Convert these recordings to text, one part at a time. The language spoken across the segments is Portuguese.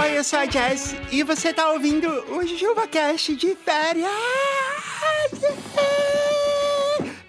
Oi, eu sou a Jess e você tá ouvindo o JujubaCast de férias.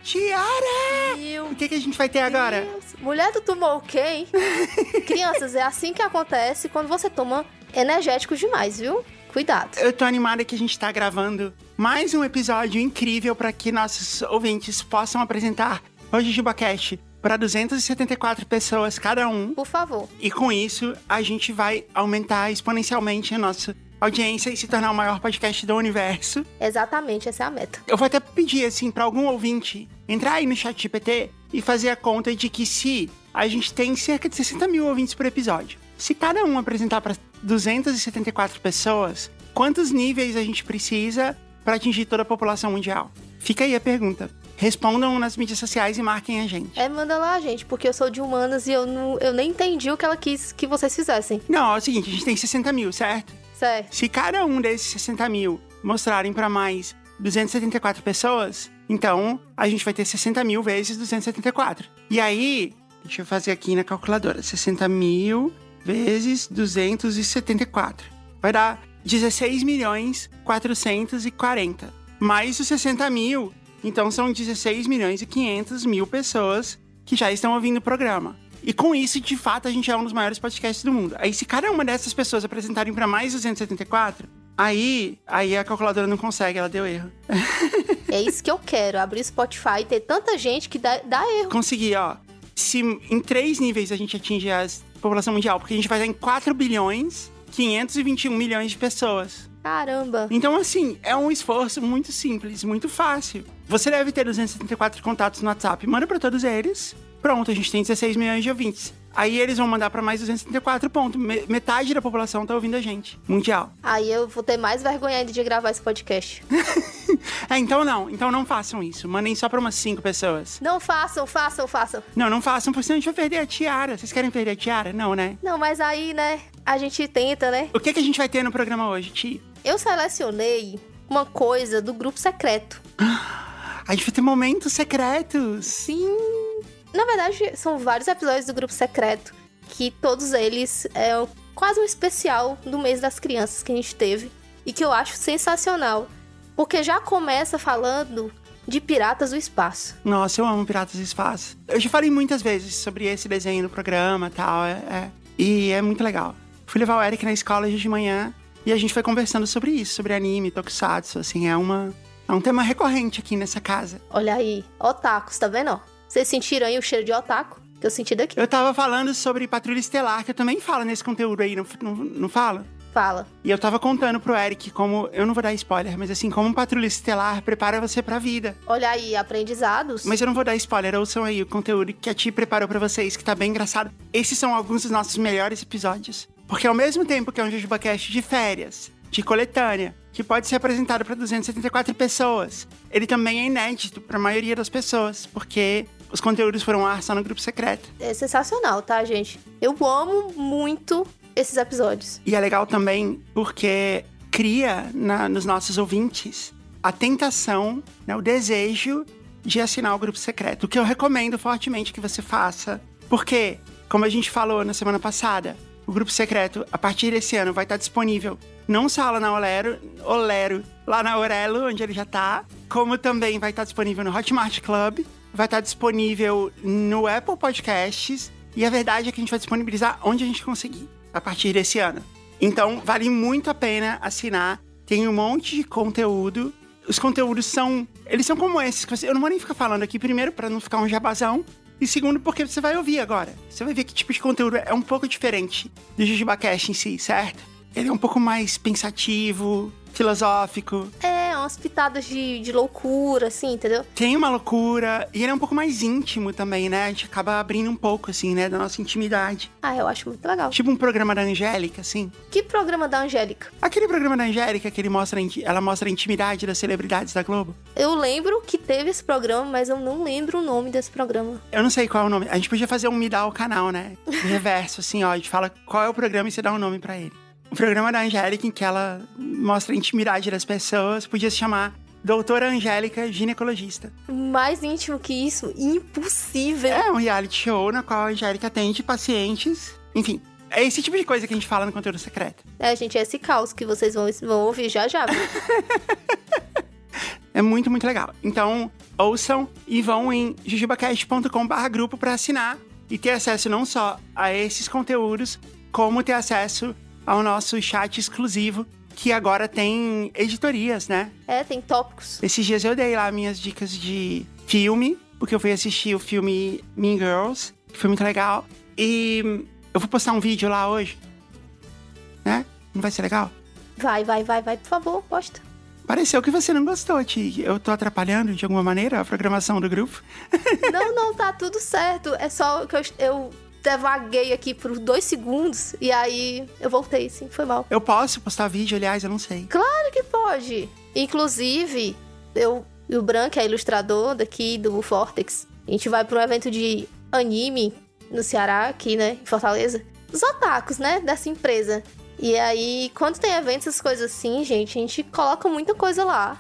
Tiara! Meu O que, que a gente vai ter agora? Deus. Mulher do tumor, ok? Crianças, é assim que acontece quando você toma energéticos demais, viu? Cuidado. Eu tô animada que a gente tá gravando mais um episódio incrível para que nossos ouvintes possam apresentar o JujubaCast para 274 pessoas cada um. Por favor. E com isso, a gente vai aumentar exponencialmente a nossa audiência e se tornar o maior podcast do universo. Exatamente, essa é a meta. Eu vou até pedir, assim, para algum ouvinte entrar aí no chat GPT e fazer a conta de que se a gente tem cerca de 60 mil ouvintes por episódio, se cada um apresentar para 274 pessoas, quantos níveis a gente precisa para atingir toda a população mundial? Fica aí a pergunta. Respondam nas mídias sociais e marquem a gente. É, manda lá, gente, porque eu sou de humanas e eu, não, eu nem entendi o que ela quis que vocês fizessem. Não, é o seguinte, a gente tem 60 mil, certo? Certo. Se cada um desses 60 mil mostrarem para mais 274 pessoas, então a gente vai ter 60 mil vezes 274. E aí, deixa eu fazer aqui na calculadora: 60 mil vezes 274. Vai dar 16 milhões 440. Mais os 60 mil, então são 16 milhões e 500 mil pessoas que já estão ouvindo o programa. E com isso, de fato, a gente é um dos maiores podcasts do mundo. Aí, se cada uma dessas pessoas apresentarem para mais 274, aí, aí a calculadora não consegue, ela deu erro. É isso que eu quero, abrir o Spotify e ter tanta gente que dá, dá erro. Consegui, ó. Se em três níveis a gente atinge a população mundial, porque a gente vai estar em 4 bilhões 521 milhões de pessoas. Caramba. Então, assim, é um esforço muito simples, muito fácil. Você deve ter 274 contatos no WhatsApp. Manda pra todos eles. Pronto, a gente tem 16 milhões de ouvintes. Aí eles vão mandar pra mais 274, ponto. Me- Metade da população tá ouvindo a gente. Mundial. Aí eu vou ter mais vergonha ainda de gravar esse podcast. É, então não. Então não façam isso. Mandem só pra umas 5 pessoas. Não façam, façam, façam. Não, não façam, porque senão a gente vai perder a tiara. Vocês querem perder a tiara? Não, né? Não, mas aí, né, a gente tenta, né? O que, que a gente vai ter no programa hoje, Ti? Eu selecionei uma coisa do grupo secreto. A gente vai ter momentos secretos. Sim. Na verdade, são vários episódios do grupo secreto que todos eles é quase um especial do mês das crianças que a gente teve e que eu acho sensacional, porque já começa falando de Piratas do Espaço. Nossa, eu amo Piratas do Espaço. Eu já falei muitas vezes sobre esse desenho no programa e tal. É, é- E é muito legal. Fui levar o Eric na escola hoje de manhã e a gente foi conversando sobre isso, sobre anime, tokusatsu. Assim, é uma. É um tema recorrente aqui nessa casa. Olha aí, otakus, tá vendo? Vocês sentiram aí o cheiro de otaku que eu senti daqui? Eu tava falando sobre Patrulha Estelar, que eu também falo nesse conteúdo aí, não, não, não falo? Fala. E eu tava contando pro Eric como. Eu não vou dar spoiler, mas assim, como Patrulha Estelar prepara você pra vida. Olha aí, aprendizados. Mas eu não vou dar spoiler, ouçam aí o conteúdo que a Ti preparou pra vocês, que tá bem engraçado. Esses são alguns dos nossos melhores episódios. Porque ao mesmo tempo que é um JujubaCast de férias, de coletânea, que pode ser apresentado pra 274 pessoas, ele também é inédito pra maioria das pessoas, porque os conteúdos foram ao ar só no grupo secreto. É sensacional, tá, gente? Eu amo muito esses episódios. E é legal também porque cria na- nos nossos ouvintes a tentação, né, o desejo de assinar o grupo secreto, o que eu recomendo fortemente que você faça. Porque, como a gente falou na semana passada, o grupo secreto, a partir desse ano, vai estar disponível não só lá na Olero, Olero, lá na Orelo, onde ele já tá, como também vai estar disponível no Hotmart Club, vai estar disponível no Apple Podcasts, e a verdade é que a gente vai disponibilizar onde a gente conseguir a partir desse ano. Então, vale muito a pena assinar. Tem um monte de conteúdo. Os conteúdos são. Eles são como esses. que você- eu não vou nem ficar falando aqui, primeiro, para não ficar um jabazão. E segundo, porque você vai ouvir agora. Você vai ver que tipo de conteúdo é um pouco diferente do JujubaCast em si, certo? Ele é um pouco mais pensativo, filosófico. É, umas pitadas de, de loucura, assim, entendeu? Tem uma loucura. E ele é um pouco mais íntimo também, né? A gente acaba abrindo um pouco, assim, né? Da nossa intimidade. Ah, eu acho muito legal. Tipo um programa da Angélica, assim. Que programa da Angélica? Aquele programa da Angélica que ele mostra, ela mostra a intimidade das celebridades da Globo. Eu lembro que teve esse programa, mas eu não lembro o nome desse programa. Eu não sei qual é o nome. A gente podia fazer um me dá o canal, né? De reverso, assim, ó. A gente fala qual é o programa e você dá um nome pra ele. Programa da Angélica, em que ela mostra a intimidade das pessoas, podia se chamar doutora Angélica, ginecologista. Mais íntimo que isso, impossível. É um reality show na qual a Angélica atende pacientes. Enfim, é esse tipo de coisa que a gente fala no conteúdo secreto. É, gente, é esse caos que vocês vão, vão ouvir já já. é muito, muito legal. Então, ouçam e vão em jujubacast.com.br grupo para assinar e ter acesso não só a esses conteúdos, como ter acesso ao nosso chat exclusivo, que agora tem editorias, né? É, tem tópicos. Esses dias eu dei lá minhas dicas de filme, porque eu fui assistir o filme Mean Girls, que foi muito legal. E eu vou postar um vídeo lá hoje. Né? Não vai ser legal? Vai, vai, vai, vai, por favor, posta. Pareceu que você não gostou, Ti. Eu tô atrapalhando de alguma maneira a programação do grupo? não, não, tá tudo certo. É só que eu, eu devaguei aqui por dois segundos e aí eu voltei, sim, foi mal. Eu posso postar vídeo, aliás, eu não sei. Claro que pode. Inclusive, eu e o Bran, que é ilustrador daqui do Vortex, a gente vai para um evento de anime no Ceará, aqui, né, em Fortaleza. Os otakus, né, dessa empresa. E aí, quando tem eventos, essas coisas assim, gente, a gente coloca muita coisa lá.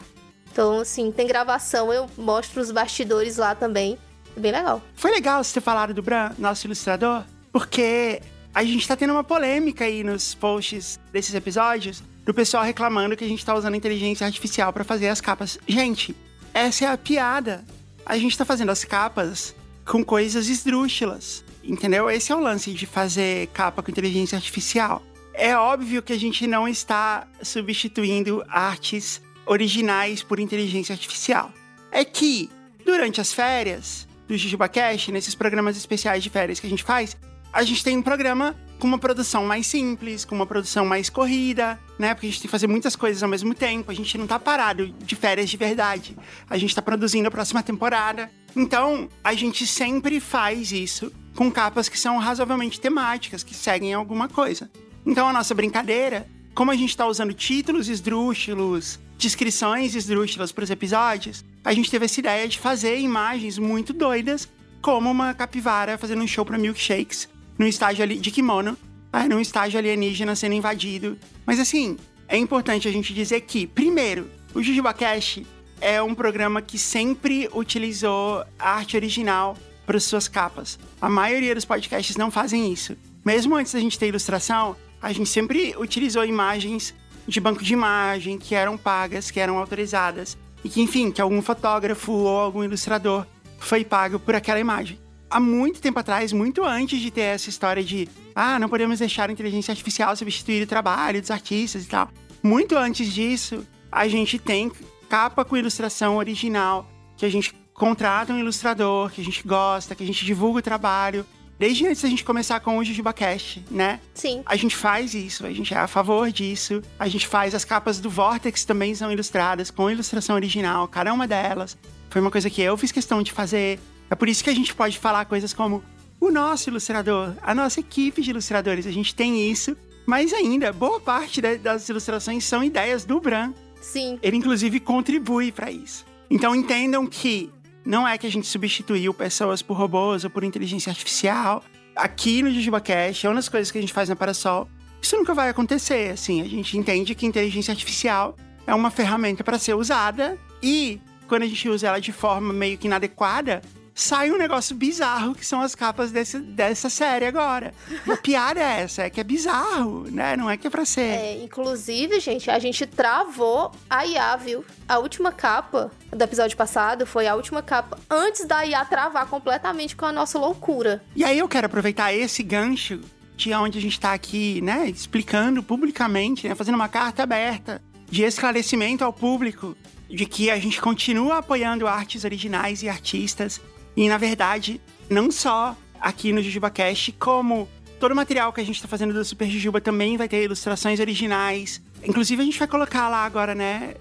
Então, assim, tem gravação, eu mostro os bastidores lá também. É bem legal. Foi legal você ter falado do Bran, nosso ilustrador, porque a gente tá tendo uma polêmica aí nos posts desses episódios do pessoal reclamando que a gente tá usando inteligência artificial para fazer as capas. Gente, essa é a piada. A gente tá fazendo as capas com coisas esdrúxulas. Entendeu? Esse é o lance de fazer capa com inteligência artificial. É óbvio que a gente não está substituindo artes originais por inteligência artificial. É que, durante as férias do JujubaCast, nesses programas especiais de férias que a gente faz, a gente tem um programa com uma produção mais simples, com uma produção mais corrida, né? Porque a gente tem que fazer muitas coisas ao mesmo tempo. A gente não tá parado de férias de verdade. A gente tá produzindo a próxima temporada. Então, a gente sempre faz isso com capas que são razoavelmente temáticas, que seguem alguma coisa. Então a nossa brincadeira, como a gente está usando títulos esdrúxulos, descrições esdrúxulas para os episódios, a gente teve essa ideia de fazer imagens muito doidas, como uma capivara fazendo um show para milkshakes, num estágio ali de kimono, né, num estágio alienígena sendo invadido. Mas assim, é importante a gente dizer que, primeiro, o Jujuba Cash é um programa que sempre utilizou arte original para suas capas. A maioria dos podcasts não fazem isso. Mesmo antes da gente ter ilustração, a gente sempre utilizou imagens de banco de imagem que eram pagas, que eram autorizadas. E que, enfim, que algum fotógrafo ou algum ilustrador foi pago por aquela imagem. Há muito tempo atrás, muito antes de ter essa história de ah, não podemos deixar a inteligência artificial substituir o trabalho dos artistas e tal. Muito antes disso, a gente tem capa com ilustração original que a gente contrata um ilustrador que a gente gosta, que a gente divulga o trabalho. Desde antes da gente começar com o JujubaCast, né? Sim. A gente faz isso, a gente é a favor disso. A gente faz as capas do Vortex também são ilustradas com ilustração original, cada uma delas. Foi uma coisa que eu fiz questão de fazer. É por isso que a gente pode falar coisas como o nosso ilustrador, a nossa equipe de ilustradores, a gente tem isso. Mas ainda, boa parte das ilustrações são ideias do Bran. Sim. Ele, inclusive, contribui para isso. Então, entendam que não é que a gente substituiu pessoas por robôs ou por inteligência artificial. Aqui no JujubaCast, é uma das coisas que a gente faz na Parasol. Isso nunca vai acontecer, assim. A gente entende que inteligência artificial é uma ferramenta para ser usada e quando a gente usa ela de forma meio que inadequada, sai um negócio bizarro que são as capas desse, dessa série agora. A piada é essa, é que é bizarro, né? Não é que é pra ser. É, inclusive, gente, a gente travou a IA, viu? A última capa do episódio passado foi a última capa antes da IA travar completamente com a nossa loucura. E aí eu quero aproveitar esse gancho de onde a gente tá aqui, né, explicando publicamente, né, fazendo uma carta aberta de esclarecimento ao público de que a gente continua apoiando artes originais e artistas e na verdade, não só aqui no JujubaCast, como todo o material que a gente está fazendo do Super Jujuba também vai ter ilustrações originais. Inclusive, a gente vai colocar lá agora, né,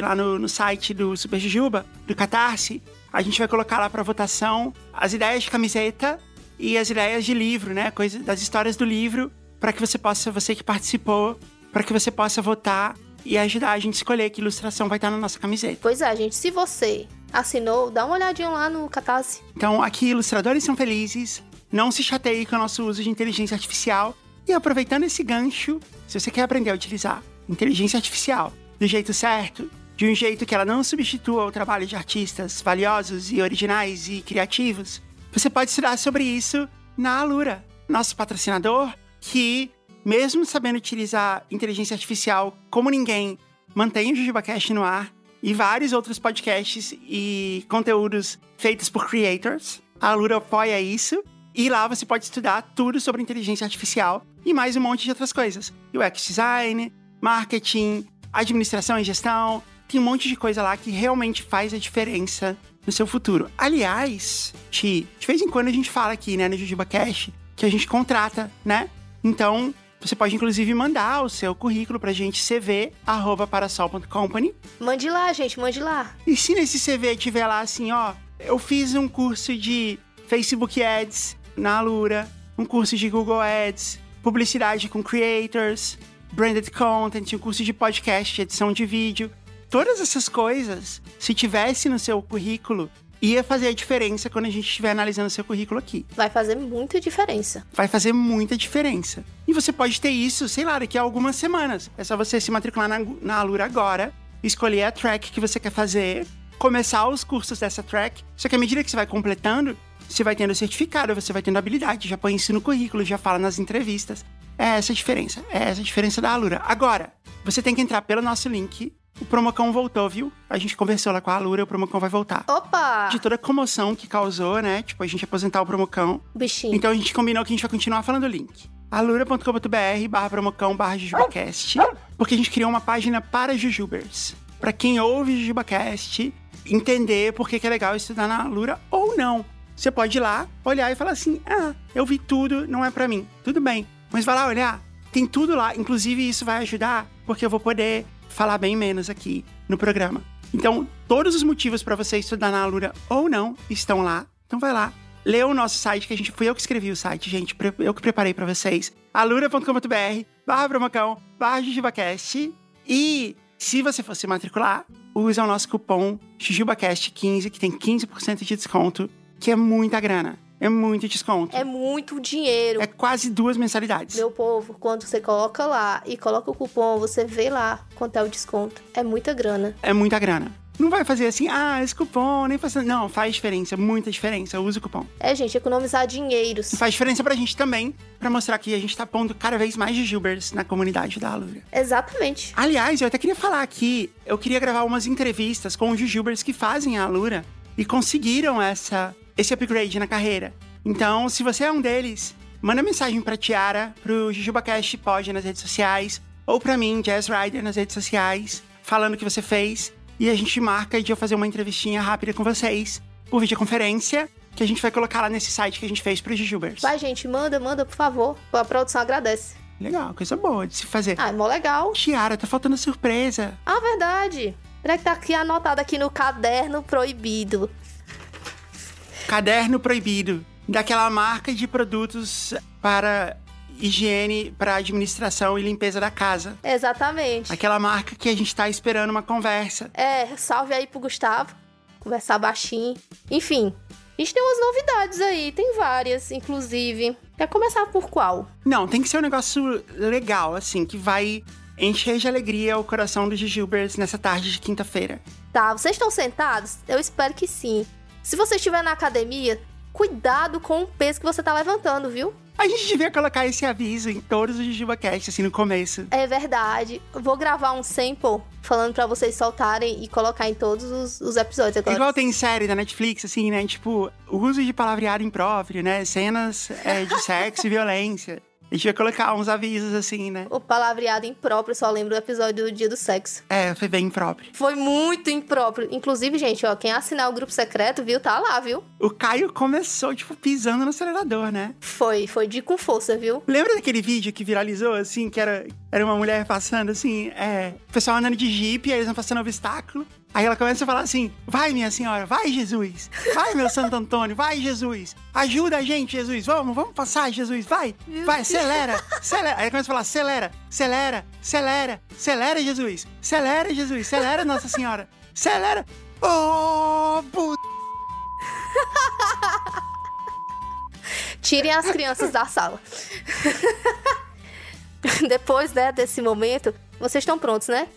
lá no, no site do Super Jujuba, do Catarse, a gente vai colocar lá para votação as ideias de camiseta e as ideias de livro, né, coisas das histórias do livro, para que você possa, você que participou, para que você possa votar e ajudar a gente a escolher que ilustração vai estar na nossa camiseta. Pois é, gente, se você assinou, dá uma olhadinha lá no Catarse. Então, aqui, ilustradores são felizes. Não se chateie com o nosso uso de inteligência artificial. E aproveitando esse gancho, se você quer aprender a utilizar inteligência artificial do jeito certo, de um jeito que ela não substitua o trabalho de artistas valiosos e originais e criativos, você pode estudar sobre isso na Alura, nosso patrocinador, que, mesmo sabendo utilizar inteligência artificial como ninguém, mantém o JujubaCast no ar e vários outros podcasts e conteúdos feitos por creators. A Alura apoia isso. E lá você pode estudar tudo sobre inteligência artificial e mais um monte de outras coisas. UX design, marketing, administração e gestão. Tem um monte de coisa lá que realmente faz a diferença no seu futuro. Aliás, Ti, de vez em quando a gente fala aqui, né, no Jujuba Cash, que a gente contrata, né? Então, você pode inclusive mandar o seu currículo pra gente cv@parasol.company. Mande lá, gente, mande lá. E se nesse CV tiver lá assim, ó, eu fiz um curso de Facebook Ads na Alura, um curso de Google Ads, publicidade com creators, branded content, um curso de podcast, edição de vídeo. Todas essas coisas, se tivesse no seu currículo, ia fazer a diferença quando a gente estiver analisando seu currículo aqui. Vai fazer muita diferença. Vai fazer muita diferença. E você pode ter isso, sei lá, daqui a algumas semanas. É só você se matricular na, na Alura agora, escolher a track que você quer fazer, começar os cursos dessa track. Só que à medida que você vai completando, você vai tendo certificado, você vai tendo habilidade, já põe isso no currículo, já fala nas entrevistas. É essa a diferença. É essa a diferença da Alura. Agora, você tem que entrar pelo nosso link. O Promocão voltou, viu? A gente conversou lá com a Alura, o Promocão vai voltar. Opa! De toda a comoção que causou, né? Tipo, a gente aposentar o Promocão. Bichinho. Então a gente combinou que a gente vai continuar falando o link. alura.com.br barra promocão barra jujubacast. Porque a gente criou uma página para jujubers. Pra quem ouve Jujubacast, entender por que que é legal estudar na Alura ou não. Você pode ir lá, olhar e falar assim: ah, eu vi tudo, não é pra mim. Tudo bem. Mas vai lá olhar, tem tudo lá. Inclusive, isso vai ajudar, porque eu vou poder falar bem menos aqui no programa. Então, todos os motivos para você estudar na Alura ou não estão lá. Então vai lá, lê o nosso site, que a gente fui eu que escrevi o site, gente. Eu que preparei para vocês. alura.com.br barra promocão, barra jujubacast. E se você for se matricular, usa o nosso cupom jujubacast15, que tem 15% de desconto, que é muita grana. É muito desconto. É muito dinheiro. É quase duas mensalidades. Meu povo, quando você coloca lá e coloca o cupom, você vê lá quanto é o desconto. É muita grana. É muita grana. Não vai fazer assim, ah, esse cupom, nem faz. Não, faz diferença, muita diferença. Usa o cupom. É, gente, economizar dinheiros. Faz diferença pra gente também, pra mostrar que a gente tá pondo cada vez mais de Gilberts na comunidade da Alura. Exatamente. Aliás, eu até queria falar aqui, eu queria gravar umas entrevistas com os Jujubers que fazem a Alura e conseguiram essa, esse upgrade na carreira. Então, se você é um deles, manda mensagem pra Tiara, pro JujubaCast Pod nas redes sociais, ou pra mim, Jazz Rider, nas redes sociais, falando o que você fez. E a gente marca de eu fazer uma entrevistinha rápida com vocês, por videoconferência, que a gente vai colocar lá nesse site que a gente fez pros Jujubers. Vai, gente, manda, manda, por favor. A produção agradece. Legal, coisa boa de se fazer. Ah, é mó legal. Tiara, tá faltando surpresa. Ah, verdade. Peraí que tá aqui anotado aqui no caderno proibido. Caderno proibido. Daquela marca de produtos para higiene, para administração e limpeza da casa. Exatamente. Aquela marca que a gente tá esperando uma conversa. É, salve aí pro Gustavo. Conversar baixinho. Enfim, a gente tem umas novidades aí. Tem várias, inclusive. Quer começar por qual? Não, tem que ser um negócio legal, assim, que vai encher de alegria o coração dos Jujubers nessa tarde de quinta-feira. Tá, vocês estão sentados? Eu espero que sim. Se você estiver na academia, cuidado com o peso que você tá levantando, viu? A gente devia colocar esse aviso em todos os JujubaCast, assim, no começo. É verdade. Vou gravar um sample falando pra vocês soltarem e colocar em todos os, os episódios agora. Igual tem série da Netflix, assim, né? Tipo, o uso de palavreado impróprio, né? Cenas é, de sexo e violência. A gente ia colocar uns avisos, assim, né? O palavreado impróprio, só lembro do episódio do Dia do Sexo. É, foi bem impróprio. Foi muito impróprio. Inclusive, gente, ó, quem assinar o grupo secreto, viu, tá lá, viu? O Caio começou, tipo, pisando no acelerador, né? Foi, foi de com força, viu? Lembra daquele vídeo que viralizou, assim, que era, era uma mulher passando, assim, é... O pessoal andando de jipe, aí eles vão passando obstáculo. Aí ela começa a falar assim, vai, minha senhora, vai, Jesus. Vai, meu Santo Antônio, vai, Jesus. Ajuda a gente, Jesus. Vamos, vamos passar, Jesus, vai. Vai, acelera, acelera. Aí ela começa a falar, acelera, acelera, acelera, acelera, Jesus. Acelera, Jesus, acelera, Nossa Senhora. Acelera. Oh, puta. Tirem as crianças da sala. Depois né, desse momento, vocês estão prontos, né?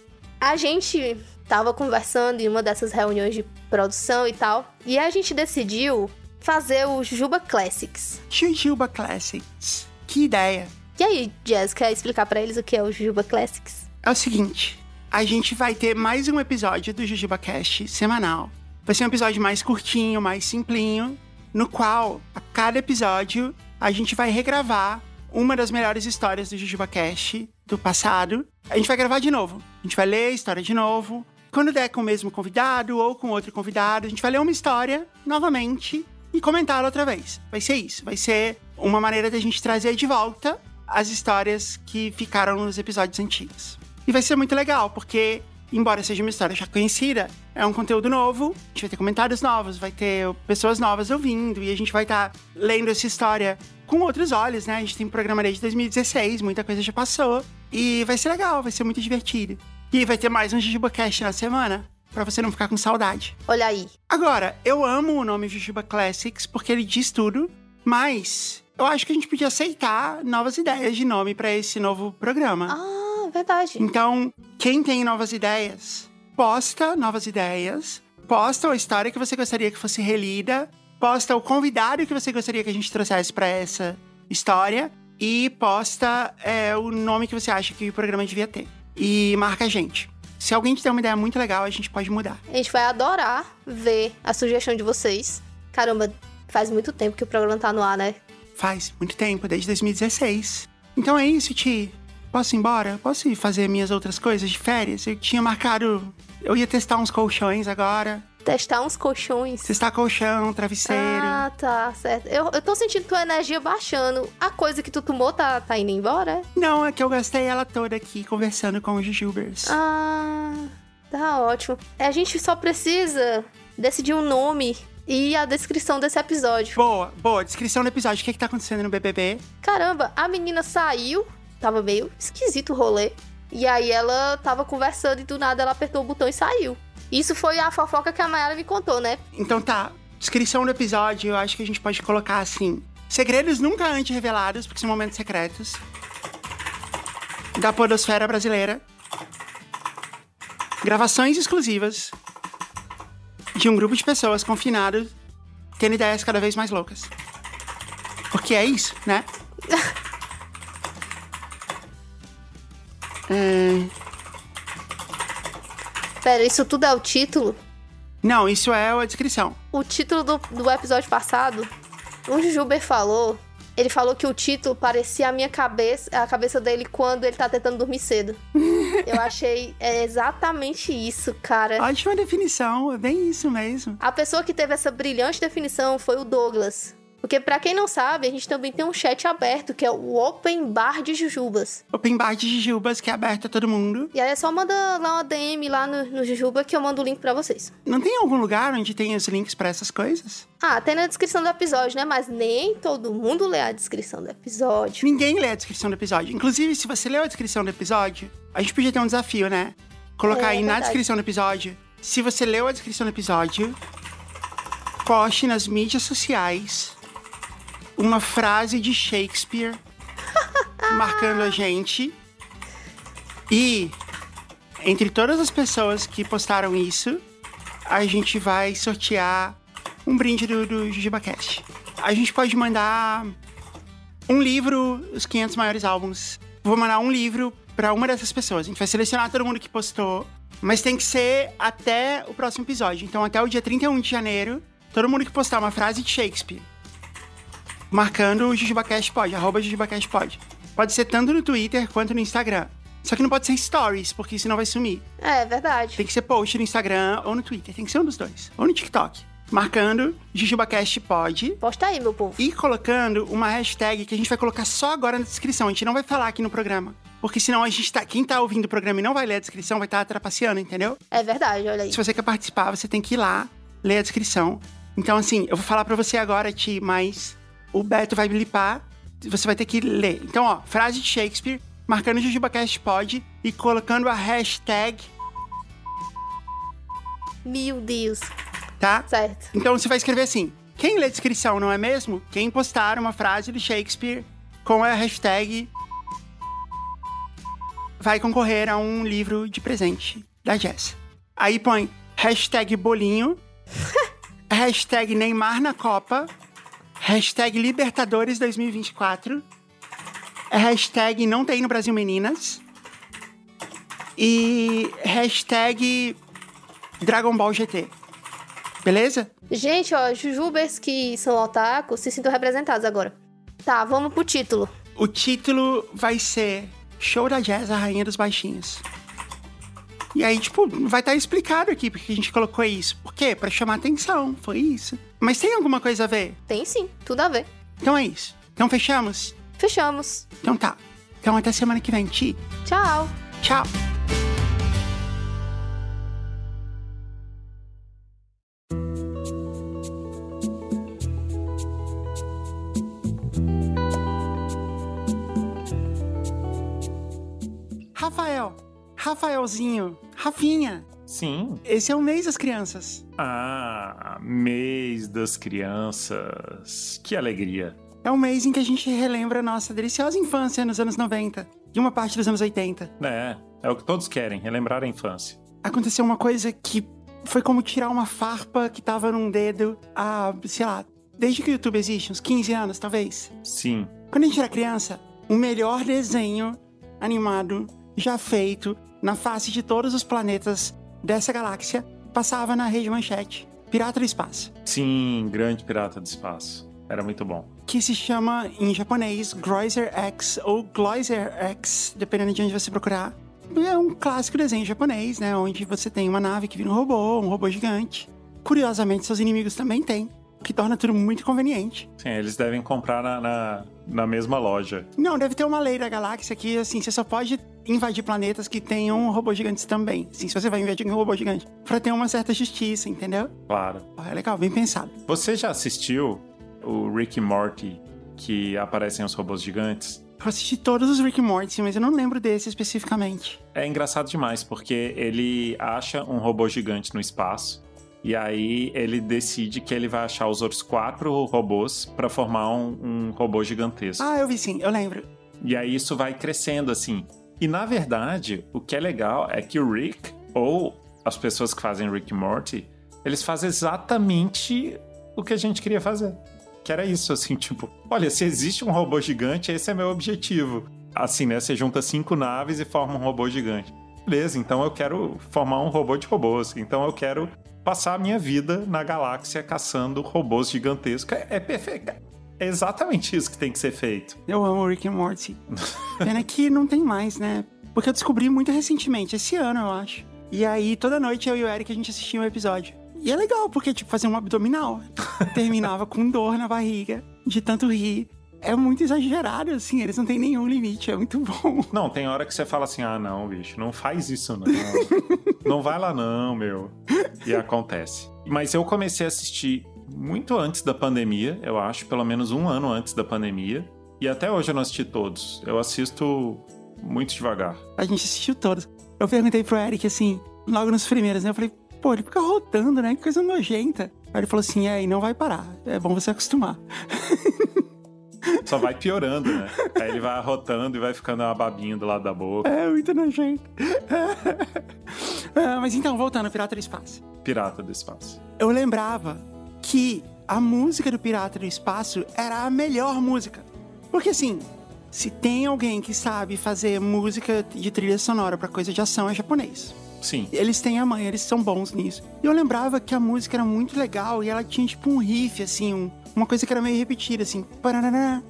A gente tava conversando em uma dessas reuniões de produção e tal, e a gente decidiu fazer o Jujuba Classics. Jujuba Classics. Que ideia. E aí, Jess, quer explicar para eles o que é o Jujuba Classics? É o seguinte, a gente vai ter mais um episódio do Jujuba Cast semanal. Vai ser um episódio mais curtinho, mais simplinho, no qual, a cada episódio, a gente vai regravar uma das melhores histórias do Jujuba Cast do passado. A gente vai gravar de novo. A gente vai ler a história de novo. Quando der com o mesmo convidado ou com outro convidado, a gente vai ler uma história novamente e comentá-la outra vez. Vai ser isso. Vai ser uma maneira da gente trazer de volta as histórias que ficaram nos episódios antigos. E vai ser muito legal, porque, embora seja uma história já conhecida, é um conteúdo novo, a gente vai ter comentários novos, vai ter pessoas novas ouvindo, e a gente vai estar tá lendo essa história com outros olhos, né? A gente tem um programa desde 2016, muita coisa já passou. E vai ser legal, vai ser muito divertido. E vai ter mais um JujubaCast na semana, para você não ficar com saudade. Olha aí. Agora, eu amo o nome Jujuba Classics porque ele diz tudo, mas eu acho que a gente podia aceitar novas ideias de nome para esse novo programa. Ah, verdade. Então, quem tem novas ideias, posta novas ideias, posta a história que você gostaria que fosse relida, posta o convidado que você gostaria que a gente trouxesse para essa história e posta é, o nome que você acha que o programa devia ter. E marca a gente. Se alguém tiver uma ideia muito legal, a gente pode mudar. A gente vai adorar ver a sugestão de vocês. Caramba, faz muito tempo que o programa tá no ar, né? Faz muito tempo, desde 2016. Então é isso, Ti. Posso ir embora? Posso ir fazer minhas outras coisas de férias? Eu tinha marcado. Eu ia testar uns colchões agora. Testar uns colchões. Testar colchão, travesseiro. Ah, tá, certo. Eu, eu tô sentindo tua energia baixando. A coisa que tu tomou tá, tá indo embora? Não, é que eu gastei ela toda aqui conversando com os jujubers. Ah, tá ótimo. A gente só precisa decidir um nome e a descrição desse episódio. Boa, boa. Descrição do episódio. O que, é que tá acontecendo no BBB? Caramba, a menina saiu. Tava meio esquisito o rolê. E aí ela tava conversando e do nada ela apertou o botão e saiu. Isso foi a fofoca que a Mayara me contou, né? Então tá. Descrição do episódio, eu acho que a gente pode colocar assim: segredos nunca antes revelados, porque são momentos secretos. Da Podosfera Brasileira. Gravações exclusivas de um grupo de pessoas confinados tendo ideias cada vez mais loucas. Porque é isso, né? é... Pera, isso tudo é o título? Não, isso é a descrição. O título do, do episódio passado, o Jujuber falou. Ele falou que o título parecia a minha cabeça, a cabeça dele quando ele tá tentando dormir cedo. Eu achei é exatamente isso, cara. Ótima definição, é bem isso mesmo. A pessoa que teve essa brilhante definição foi o Douglas. Porque para quem não sabe, a gente também tem um chat aberto, que é o Open Bar de Jujubas. Open Bar de Jujubas, que é aberto a todo mundo. E aí é só manda lá uma DM lá no, no Jujuba que eu mando o link para vocês. Não tem algum lugar onde tem os links para essas coisas? Ah, tem na descrição do episódio, né? Mas nem todo mundo lê a descrição do episódio. Ninguém lê a descrição do episódio. Inclusive, se você leu a descrição do episódio, a gente podia ter um desafio, né? Colocar é, aí na descrição do episódio. Se você leu a descrição do episódio, poste nas mídias sociais uma frase de Shakespeare marcando a gente. E entre todas as pessoas que postaram isso, a gente vai sortear um brinde do, do JujubaCast. A gente pode mandar um livro, os 500 maiores álbuns. Vou mandar um livro para uma dessas pessoas. A gente vai selecionar todo mundo que postou, mas tem que ser até o próximo episódio. Então, até o dia 31 de janeiro, todo mundo que postar uma frase de Shakespeare marcando o JujubaCast pode, arroba JujubaCast pode. Pode ser tanto no Twitter quanto no Instagram. Só que não pode ser stories, porque senão vai sumir. É, verdade. Tem que ser post no Instagram ou no Twitter. Tem que ser um dos dois. Ou no TikTok. Marcando JujubaCast pode. Posta aí, meu povo. E colocando uma hashtag que a gente vai colocar só agora na descrição. A gente não vai falar aqui no programa. Porque senão a gente tá. Quem tá ouvindo o programa e não vai ler a descrição vai estar tá trapaceando, entendeu? É verdade, olha aí. Se você quer participar, você tem que ir lá, ler a descrição. Então, assim, eu vou falar para você agora, Ti, mas o Beto vai blipar, você vai ter que ler. Então, ó, frase de Shakespeare, marcando JujubaCast pode e colocando a hashtag. Meu Deus. Tá? Certo. Então você vai escrever assim: quem lê descrição, não é mesmo? Quem postar uma frase de Shakespeare com a hashtag vai concorrer a um livro de presente da Jess. Aí põe hashtag bolinho, hashtag Neymar na Copa, hashtag Libertadores 2024, hashtag não tem no Brasil meninas e hashtag Dragon Ball GT. Beleza? Gente, ó, jujubers que são otaku se sintam representados agora. Tá, vamos pro título. O título vai ser Show da Jazz, a Rainha dos Baixinhos. E aí, tipo, vai estar explicado aqui porque a gente colocou isso. Por quê? Pra chamar atenção, foi isso. Mas tem alguma coisa a ver? Tem sim, tudo a ver. Então é isso. Então fechamos? Fechamos. Então tá. Então até semana que vem, Ti. Tchau. Tchau. Rafaelzinho, Rafinha, Sim. esse é o mês das crianças. Ah, mês das crianças. Que alegria. É o mês em que a gente relembra a nossa deliciosa infância nos anos 90 e uma parte dos anos 80. É, é o que todos querem, relembrar a infância. Aconteceu uma coisa que foi como tirar uma farpa que tava num dedo há, sei lá, desde que o YouTube existe, uns 15 anos talvez. Sim. Quando a gente era criança, o melhor desenho animado já feito na face de todos os planetas dessa galáxia passava na rede manchete. Pirata do Espaço. Sim, grande pirata do espaço. Era muito bom. Que se chama em japonês Groiser X ou Gloiser X, dependendo de onde você procurar. É um clássico desenho japonês, né? Onde você tem uma nave que vira um robô, um robô gigante. Curiosamente, seus inimigos também têm, o que torna tudo muito conveniente. Sim, eles devem comprar na, na, na mesma loja. Não, deve ter uma lei da galáxia que, assim, você só pode invadir planetas que tenham robôs gigantes também. Assim, se você vai invadir um robô gigante. Pra ter uma certa justiça, entendeu? Claro. É legal, bem pensado. Você já assistiu o Rick e Morty que aparecem os robôs gigantes? Eu assisti todos os Rick Morty, mas eu não lembro desse especificamente. É engraçado demais, porque ele acha um robô gigante no espaço. E aí ele decide que ele vai achar os outros quatro robôs pra formar um, um robô gigantesco. Ah, eu vi sim, eu lembro. E aí isso vai crescendo assim. E na verdade, o que é legal é que o Rick, ou as pessoas que fazem Rick e Morty, eles fazem exatamente o que a gente queria fazer. Que era isso, assim, tipo, olha, se existe um robô gigante, esse é meu objetivo. Assim, né? Você junta cinco naves e forma um robô gigante. Beleza, então eu quero formar um robô de robôs. Então eu quero passar a minha vida na galáxia caçando robôs gigantescos. É, é perfeito. É exatamente isso que tem que ser feito. Eu amo Rick and Morty. Pena que não tem mais, né? Porque eu descobri muito recentemente, esse ano, eu acho. E aí, toda noite, eu e o Eric, a gente assistia um episódio. E é legal, porque, tipo, fazia um abdominal. Terminava com dor na barriga, de tanto rir. É muito exagerado, assim, eles não têm nenhum limite, é muito bom. Não, tem hora que você fala assim: ah, não, bicho, não faz isso não. não vai lá não, meu. E acontece. Mas eu comecei a assistir muito antes da pandemia, eu acho, pelo menos um ano antes da pandemia. E até hoje eu não assisti todos. Eu assisto muito devagar. A gente assistiu todos. Eu perguntei pro Eric, assim, logo nos primeiros, né? Eu falei, pô, ele fica rotando, né? Que coisa nojenta. Aí ele falou assim, é, e não vai parar. É bom você acostumar. Só vai piorando, né? Aí ele vai arrotando e vai ficando uma babinha do lado da boca. É muito nojento. Ah, mas então, voltando, Pirata do Espaço. Pirata do espaço. Eu lembrava que a música do Pirata do Espaço era a melhor música. Porque assim, se tem alguém que sabe fazer música de trilha sonora pra coisa de ação, é japonês. Sim. Eles têm a manha, eles são bons nisso. E eu lembrava que a música era muito legal e ela tinha tipo um riff, assim, um- uma coisa que era meio repetida, assim. Paranana,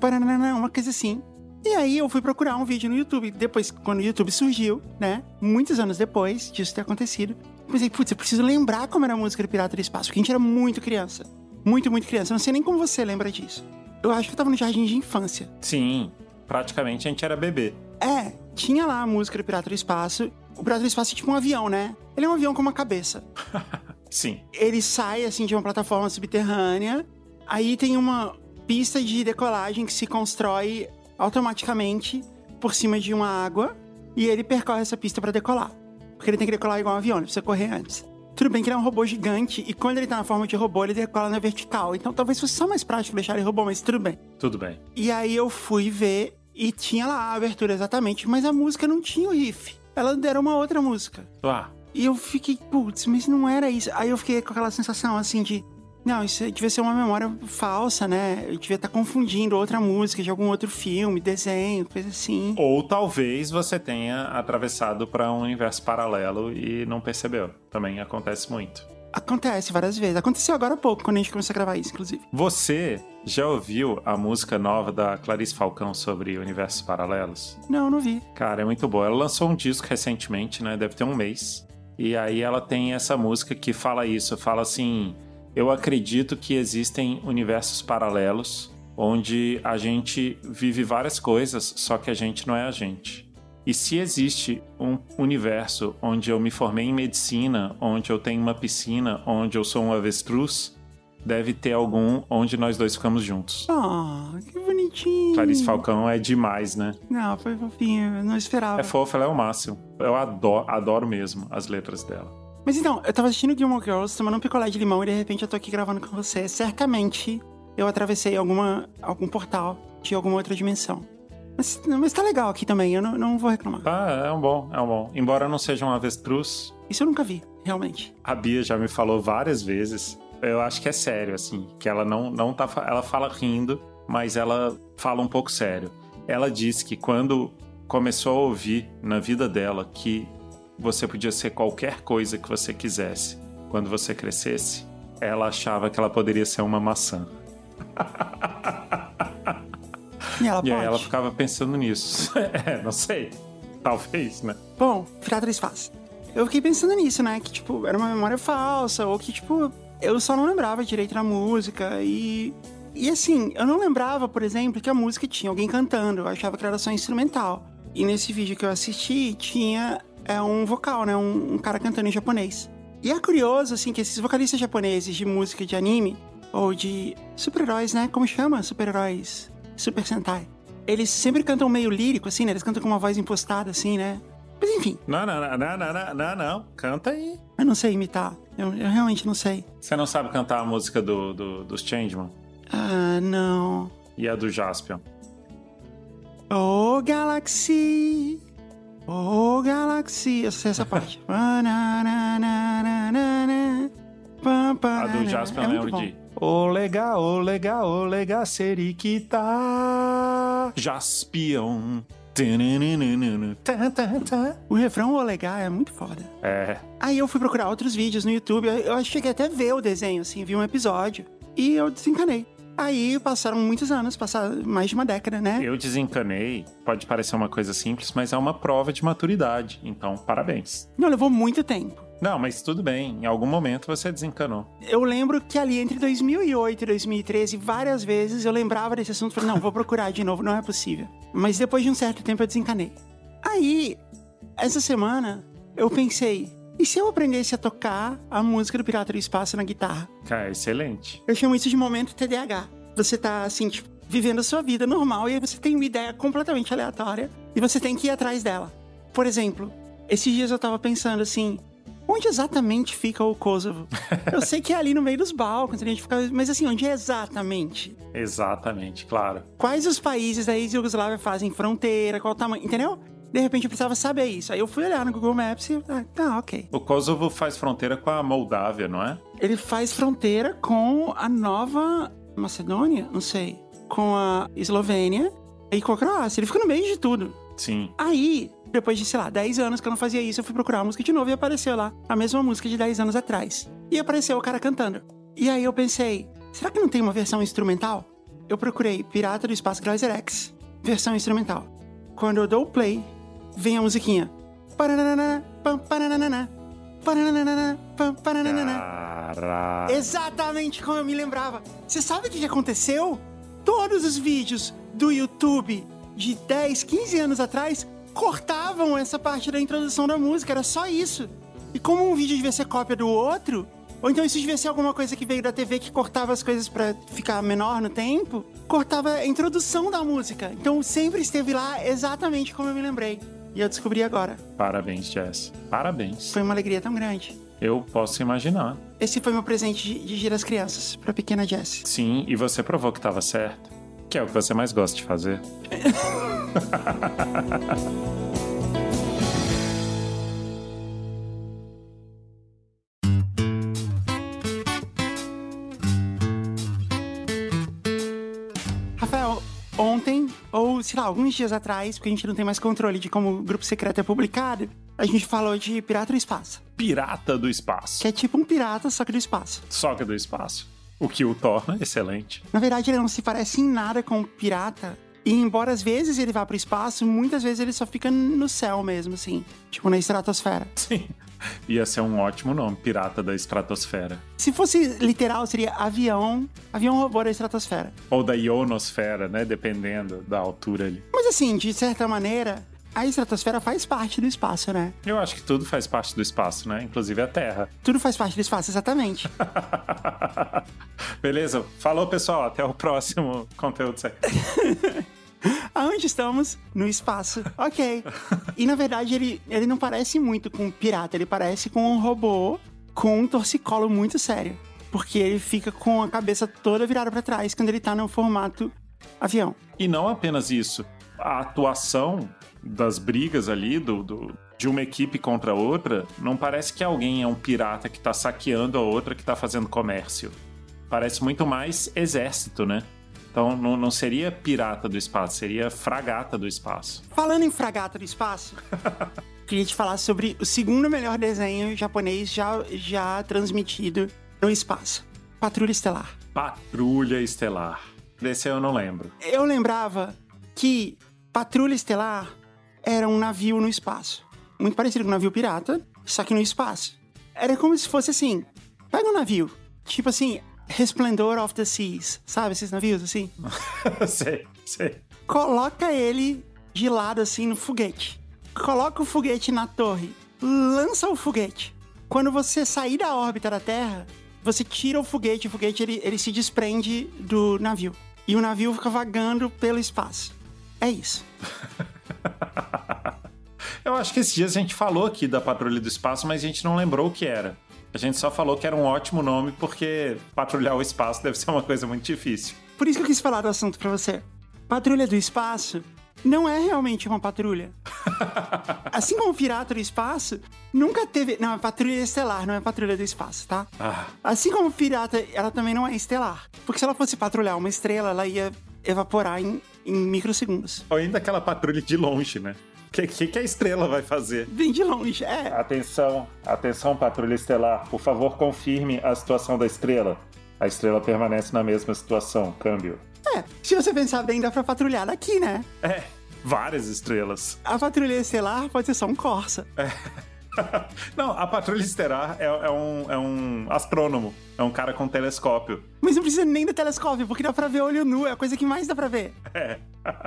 paranana, uma coisa assim. E aí eu fui procurar um vídeo no YouTube. Depois, quando o YouTube surgiu, né? Muitos anos depois disso ter acontecido. Eu Pensei, putz, eu preciso lembrar como era a música do Pirata do Espaço, porque a gente era muito criança. Muito, muito criança. Eu não sei nem como você lembra disso. Eu acho que eu tava no jardim de infância. Sim. Praticamente a gente era bebê. É, tinha lá a música do Pirata do Espaço. O Pirata do Espaço é tipo um avião, né? Ele é um avião com uma cabeça. Sim. Ele sai, assim, de uma plataforma subterrânea. Aí tem uma pista de decolagem que se constrói automaticamente por cima de uma água. E ele percorre essa pista pra decolar. Porque ele tem que decolar igual um avião, ele precisa correr antes. Tudo bem que ele é um robô gigante e quando ele tá na forma de robô, ele decola na vertical. Então talvez fosse só mais prático deixar ele robô, mas tudo bem. Tudo bem. E aí eu fui ver e tinha lá a abertura exatamente, mas a música não tinha o riff. Ela era uma outra música. Ah, E eu fiquei, putz, mas não era isso. Aí eu fiquei com aquela sensação assim de. Não, isso devia ser uma memória falsa, né? Eu devia estar confundindo outra música de algum outro filme, desenho, coisa assim. Ou talvez você tenha atravessado para um universo paralelo e não percebeu. Também acontece muito. Acontece várias vezes. Aconteceu agora há pouco, quando a gente começou a gravar isso, inclusive. Você já ouviu a música nova da Clarice Falcão sobre universos paralelos? Não, não vi. Cara, é muito boa. Ela lançou um disco recentemente, né? Deve ter um mês. E aí ela tem essa música que fala isso, fala assim: "Eu acredito que existem universos paralelos onde a gente vive várias coisas, só que a gente não é a gente. E se existe um universo onde eu me formei em medicina, onde eu tenho uma piscina, onde eu sou um avestruz, deve ter algum onde nós dois ficamos juntos. Ah, que bonitinho. Clarice Falcão é demais, né? Não, foi fofinho, eu não esperava. É fofa, ela é o máximo. Eu adoro, adoro mesmo as letras dela. Mas então, eu tava assistindo Gilmore Girls, tomando um picolé de limão e de repente eu tô aqui gravando com você. Certamente eu atravessei alguma, algum portal de alguma outra dimensão. Mas, mas tá legal aqui também, eu não, não vou reclamar. Ah, é um bom, é um bom. Embora não seja um avestruz, Isso eu nunca vi, realmente. a Bia já me falou várias vezes. Eu acho que é sério, assim, que ela não, não tá. Ela fala rindo, mas ela fala um pouco sério. Ela disse que quando começou a ouvir na vida dela que você podia ser qualquer coisa que você quisesse quando você crescesse, ela achava que ela poderia ser uma maçã. E ela E aí ela ficava pensando nisso. é, não sei. Talvez, né? Bom, virar três faces. Eu fiquei pensando nisso, né? Que, tipo, era uma memória falsa, ou que, tipo, eu só não lembrava direito da música e. E assim, eu não lembrava, por exemplo, que a música tinha alguém cantando. Eu achava que era só instrumental. E nesse vídeo que eu assisti, tinha é, um vocal, né? Um, um cara cantando em japonês. E é curioso, assim, que esses vocalistas japoneses de música de anime, ou de super-heróis, né? Como chama? Super-heróis. Super Sentai. Eles sempre cantam meio lírico, assim, né? Eles cantam com uma voz impostada, assim, né? Mas enfim, Não, não, não, não, não, não, não, não. Canta aí. eu não sei imitar. Eu, eu realmente não sei. Você não sabe cantar a música do, do, dos Changeman? Ah, não. E a do Jaspion? Oh, Galaxy. Oh, Galaxy. Eu sei essa parte. Banananana, pam, A do Jaspion é lembro de... Ô legal, ô legal, ô legal, serikita. Jaspion. O refrão Olegar é muito foda. É, Aí eu fui procurar outros vídeos no YouTube. Eu cheguei até a ver o desenho, assim, vi um episódio. E eu desencanei. Aí passaram muitos anos, passaram mais de uma década, né? eu desencanei. Pode parecer uma coisa simples, mas é uma prova de maturidade. Então, parabéns. Não, levou muito tempo. Não, mas tudo bem. Em algum momento você desencanou. Eu lembro que ali entre 2008 e 2013, várias vezes eu lembrava desse assunto e falei, não, vou procurar de novo, não é possível. Mas depois de um certo tempo eu desencanei. Aí, essa semana, eu pensei, e se eu aprendesse a tocar a música do Pirata do Espaço na guitarra? Cara, excelente. Eu chamo isso de momento TDAH. Você tá, assim, tipo, vivendo a sua vida normal e aí você tem uma ideia completamente aleatória e você tem que ir atrás dela. Por exemplo, esses dias eu tava pensando assim, onde exatamente fica o Kosovo? Eu sei que é ali no meio dos balcões, a gente fica, mas assim, onde é exatamente? Exatamente, claro. Quais os países da ex-Yugoslávia fazem fronteira, qual o tamanho, entendeu? De repente eu precisava saber isso. Aí eu fui olhar no Google Maps e, ah, tá, ok. O Kosovo faz fronteira com a Moldávia, não é? Ele faz fronteira com a Nova Macedônia, não sei, com a Eslovênia e com a Croácia. Ele fica no meio de tudo. Sim. Aí, depois de, sei lá, 10 anos que eu não fazia isso, eu fui procurar a música de novo e apareceu lá a mesma música de 10 anos atrás. E apareceu o cara cantando. E aí eu pensei, será que não tem uma versão instrumental? Eu procurei Pirata do Espaço Geyser X, versão instrumental. Quando eu dou o play, vem a musiquinha. Caraca. Exatamente como eu me lembrava. Você sabe o que que aconteceu? Todos os vídeos do YouTube de 10, 15 anos atrás cortavam essa parte da introdução da música, era só isso. E como um vídeo devia ser cópia do outro, ou então isso devia ser alguma coisa que veio da TV que cortava as coisas pra ficar menor no tempo, cortava a introdução da música. Então sempre esteve lá exatamente como eu me lembrei. E eu descobri agora. Parabéns, Jess. Parabéns. Foi uma alegria tão grande. Eu posso imaginar. Esse foi meu presente de, de Dia das Crianças pra pequena Jess. Sim, e você provou que estava certo. Que é o que você mais gosta de fazer. sei lá, alguns dias atrás, porque a gente não tem mais controle de como o grupo secreto é publicado, a gente falou de Pirata do Espaço. Pirata do espaço. Que é tipo um pirata, só que do espaço. Só que do espaço. O que o torna excelente. Na verdade, ele não se parece em nada com um pirata. E embora às vezes ele vá pro espaço, muitas vezes ele só fica no céu mesmo, assim. Tipo na estratosfera. Sim. Ia ser um ótimo nome, Pirata da Estratosfera. Se fosse literal, seria avião, avião robô da estratosfera. Ou da ionosfera, né? Dependendo da altura ali. Mas assim, de certa maneira, a estratosfera faz parte do espaço, né? Eu acho que tudo faz parte do espaço, né? Inclusive a Terra. Tudo faz parte do espaço, exatamente. Beleza? Falou, pessoal. Até o próximo conteúdo. Aonde estamos? No espaço. Ok. E na verdade, ele, ele não parece muito com um pirata, ele parece com um robô com um torcicolo muito sério. Porque ele fica com a cabeça toda virada para trás quando ele tá no formato avião. E não apenas isso. A atuação das brigas ali, do, do, de uma equipe contra outra, não parece que alguém é um pirata que tá saqueando a outra que tá fazendo comércio. Parece muito mais exército, né? Então não, não seria pirata do espaço, seria fragata do espaço. Falando em fragata do espaço, queria te falar sobre o segundo melhor desenho japonês já, já transmitido no espaço: Patrulha Estelar. Patrulha Estelar. Desse eu não lembro. Eu lembrava que Patrulha Estelar era um navio no espaço. Muito parecido com um navio pirata, só que no espaço. Era como se fosse assim: pega um navio, tipo assim, Resplendor of the Seas, sabe esses navios assim? sei, sei. Coloca ele de lado assim no foguete. Coloca o foguete na torre. Lança o foguete. Quando você sair da órbita da Terra, você tira o foguete, o foguete ele, ele se desprende do navio. E o navio fica vagando pelo espaço. É isso. Eu acho que esses dias a gente falou aqui da Patrulha do Espaço, mas a gente não lembrou o que era. A gente só falou que era um ótimo nome porque patrulhar o espaço deve ser uma coisa muito difícil. Por isso que eu quis falar do assunto pra você. Patrulha do espaço não é realmente uma patrulha. assim como o Pirata do Espaço, nunca teve. Não, é patrulha estelar, não é patrulha do espaço, tá? Ah, Assim como o Pirata, ela também não é estelar. Porque se ela fosse patrulhar uma estrela, ela ia evaporar em, em microsegundos. ou ainda aquela patrulha de longe, né? O que, que, que a estrela vai fazer? Bem de longe, é. Atenção, atenção, Patrulha Estelar. Por favor, confirme a situação da estrela. A estrela permanece na mesma situação. Câmbio. É, se você pensar bem, dá pra patrulhar daqui, né? É, várias estrelas. A patrulha estelar pode ser só um Corsa. Não, a Patrulha Estelar é, é um, é um astrônomo. É um cara com telescópio. Mas não precisa nem do telescópio, porque dá pra ver olho nu, é a coisa que mais dá pra ver. É.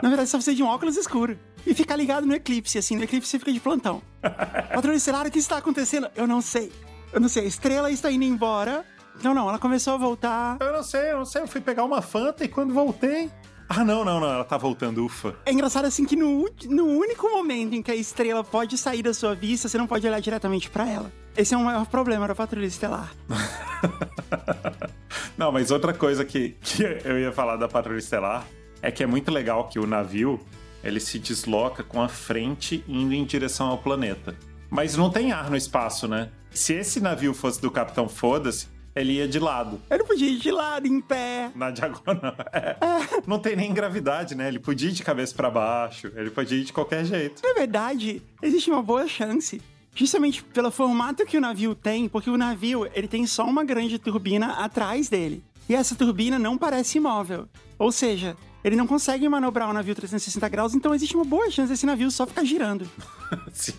Na verdade, só precisa de um óculos escuro. E ficar ligado no eclipse, assim, no eclipse você fica de plantão. Patrulha estelar, o que está acontecendo? Eu não sei. Eu não sei, a estrela está indo embora. Não, não, ela começou a voltar. Eu não sei, eu não sei. Eu fui pegar uma Fanta e quando voltei. Ah, não, não, não. Ela tá voltando, ufa. É engraçado assim que no, no único momento em que a estrela pode sair da sua vista, você não pode olhar diretamente pra ela. Esse é o maior problema da patrulha estelar. Não, mas outra coisa que, que eu ia falar da Patrulha Estelar é que é muito legal que o navio ele se desloca com a frente indo em direção ao planeta. Mas não tem ar no espaço, né? Se esse navio fosse do Capitão Foda-se, ele ia de lado, Ele podia ir de lado, em pé. na diagonal. É. Não tem nem gravidade, né? Ele podia ir de cabeça pra baixo, ele podia ir de qualquer jeito. Na verdade, existe uma boa chance. Justamente pelo formato que o navio tem, porque o navio ele tem só uma grande turbina atrás dele. E essa turbina não parece imóvel. Ou seja, ele não consegue manobrar o navio 360 graus, então existe uma boa chance desse navio só ficar girando. Sim.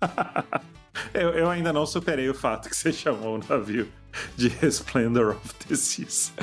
eu, eu ainda não superei o fato que você chamou o navio de Resplendor of the Seas.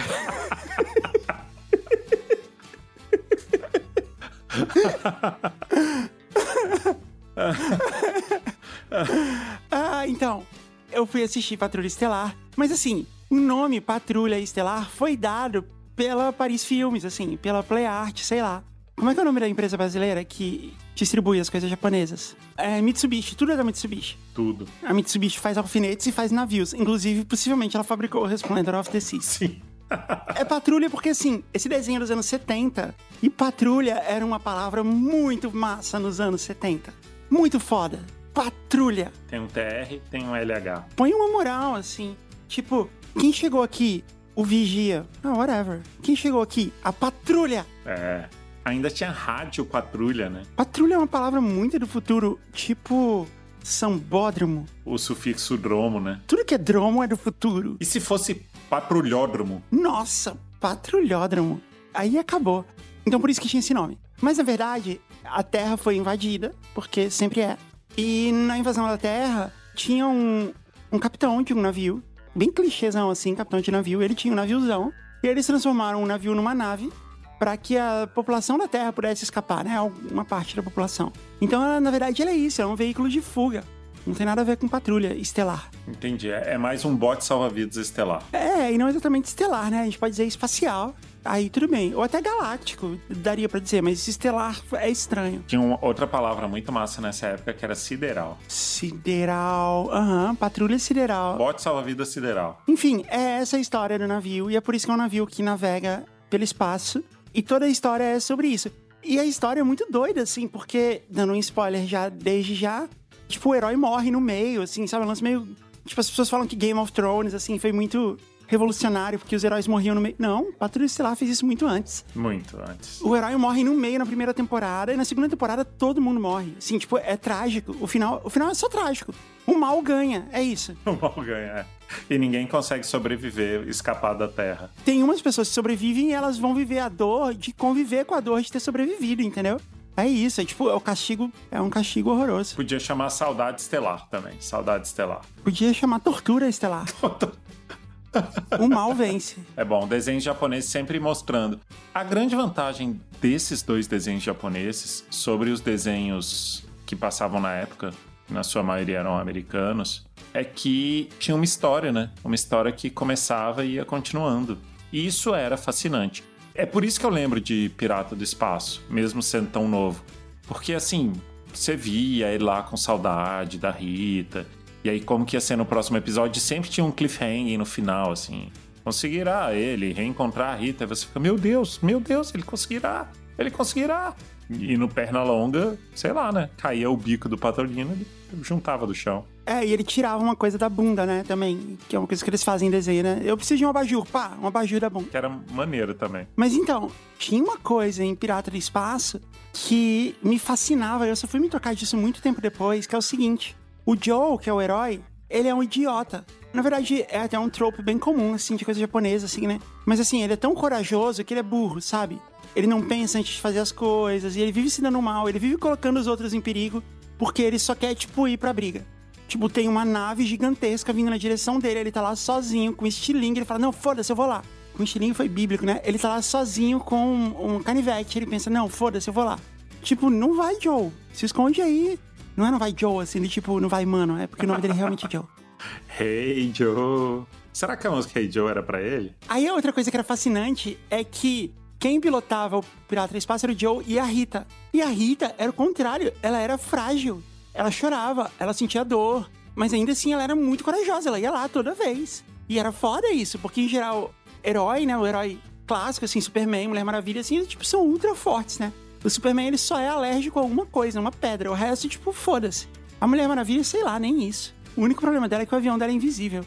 Ah, então, eu fui assistir Patrulha Estelar, mas assim, o nome Patrulha Estelar foi dado pela Paris Filmes, assim, pela Play Art, sei lá. Como é que é o nome da empresa brasileira que distribui as coisas japonesas? É Mitsubishi, tudo é da Mitsubishi. Tudo. A Mitsubishi faz alfinetes e faz navios. Inclusive, possivelmente, ela fabricou o Resplendor of the Seas. Sim. É patrulha porque, assim, esse desenho é dos anos 70 e patrulha era uma palavra muito massa nos anos 70. Muito foda. Patrulha. Tem um TR, tem um LH. Põe uma moral, assim. Tipo, quem chegou aqui? O vigia. Ah, whatever. Quem chegou aqui? A patrulha. É. Ainda tinha rádio patrulha, né? Patrulha é uma palavra muito do futuro, tipo sambódromo. O sufixo dromo, né? Tudo que é dromo é do futuro. E se fosse patrulhódromo? Nossa, patrulhódromo. Aí acabou. Então por isso que tinha esse nome. Mas na verdade, a Terra foi invadida, porque sempre é. E na invasão da Terra, tinha um, um capitão de um navio, bem clichêzão assim, capitão de navio. Ele tinha um naviozão. E eles transformaram o navio numa nave para que a população da Terra pudesse escapar, né? Uma parte da população. Então, na verdade, ele é isso, é um veículo de fuga. Não tem nada a ver com patrulha estelar. Entendi. É mais um bote salva-vidas estelar. É, e não exatamente estelar, né? A gente pode dizer espacial. Aí tudo bem. Ou até galáctico, daria para dizer, mas estelar é estranho. Tinha uma outra palavra muito massa nessa época que era sideral. Sideral. Aham, uhum, patrulha sideral. Bote salva-vidas sideral. Enfim, é essa a história do navio, e é por isso que é um navio que navega pelo espaço. E toda a história é sobre isso. E a história é muito doida, assim, porque, dando um spoiler já desde já, tipo, o herói morre no meio, assim, sabe? Um lance meio. Tipo, as pessoas falam que Game of Thrones, assim, foi muito revolucionário, porque os heróis morriam no meio. Não, Patrulha Estelar fez isso muito antes. Muito antes. O herói morre no meio na primeira temporada, e na segunda temporada todo mundo morre. Assim, tipo, é trágico. O final, o final é só trágico. O mal ganha, é isso. O mal ganha, é. E ninguém consegue sobreviver, escapar da Terra. Tem umas pessoas que sobrevivem e elas vão viver a dor de conviver com a dor de ter sobrevivido, entendeu? É isso, é tipo, é o castigo, é um castigo horroroso. Podia chamar saudade estelar também, saudade estelar. Podia chamar tortura estelar. o mal vence. É bom, desenhos japoneses sempre mostrando. A grande vantagem desses dois desenhos japoneses sobre os desenhos que passavam na época, na sua maioria eram americanos, é que tinha uma história, né? Uma história que começava e ia continuando. E isso era fascinante. É por isso que eu lembro de Pirata do Espaço, mesmo sendo tão novo. Porque assim, você via ele lá com saudade da Rita, e aí, como que ia ser no próximo episódio, sempre tinha um cliffhanger no final, assim. Conseguirá ele reencontrar a Rita? E você fica, meu Deus, meu Deus, ele conseguirá, ele conseguirá. E no perna longa, sei lá, né? Caía o bico do Patrolino e juntava do chão. É, e ele tirava uma coisa da bunda, né? Também, que é uma coisa que eles fazem em desenho, né? Eu preciso de um abajur, pá, um abajur da bunda. Que era maneiro também. Mas então, tinha uma coisa em Pirata do Espaço que me fascinava, eu só fui me tocar disso muito tempo depois, que é o seguinte. O Joe, que é o herói, ele é um idiota. Na verdade, é até um trope bem comum, assim, de coisa japonesa, assim, né? Mas assim, ele é tão corajoso que ele é burro, sabe? Ele não pensa antes de fazer as coisas, e ele vive se dando mal, ele vive colocando os outros em perigo, porque ele só quer, tipo, ir pra briga. Tipo, tem uma nave gigantesca vindo na direção dele, ele tá lá sozinho, com estilingue, ele fala, não, foda-se, eu vou lá. Com estilingue foi bíblico, né? Ele tá lá sozinho com um, um canivete, ele pensa, não, foda-se, eu vou lá. Tipo, não vai, Joe. Se esconde aí. Não é não vai Joe, assim, de tipo, não vai mano, é porque o nome dele é realmente Joe. Hey Joe. Será que a música Hey Joe era para ele? Aí a outra coisa que era fascinante é que quem pilotava o Pirata Espaço era o Joe e a Rita. E a Rita era o contrário, ela era frágil. Ela chorava, ela sentia dor, mas ainda assim ela era muito corajosa, ela ia lá toda vez. E era foda isso, porque em geral, herói, né, o herói clássico, assim, Superman, Mulher Maravilha, assim, tipo, são ultra fortes, né? O Superman, ele só é alérgico a alguma coisa, uma pedra. O resto, tipo, foda-se. A Mulher Maravilha, sei lá, nem isso. O único problema dela é que o avião dela é invisível.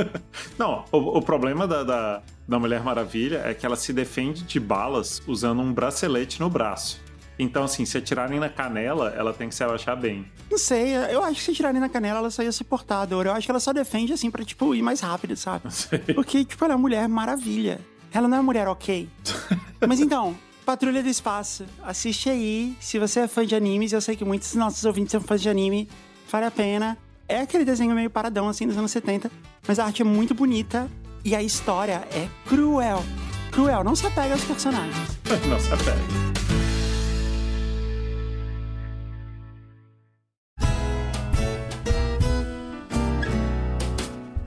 Não, o, o problema da, da, da, Mulher Maravilha é que ela se defende de balas usando um bracelete no braço. Então, assim, se atirarem na canela, ela tem que se abaixar bem. Não sei, eu acho que se atirarem na canela, ela só ia se portar a dor. Eu acho que ela só defende, assim, pra, tipo, ir mais rápido, sabe? Porque, tipo, ela é uma mulher maravilha. Ela não é uma mulher ok. Mas então, Patrulha do Espaço. Assiste aí. Se você é fã de animes, eu sei que muitos dos nossos ouvintes são fãs de anime, vale a pena. É aquele desenho meio paradão, assim, dos anos 70, mas a arte é muito bonita e a história é cruel. Cruel, não se apega aos personagens. não se apega.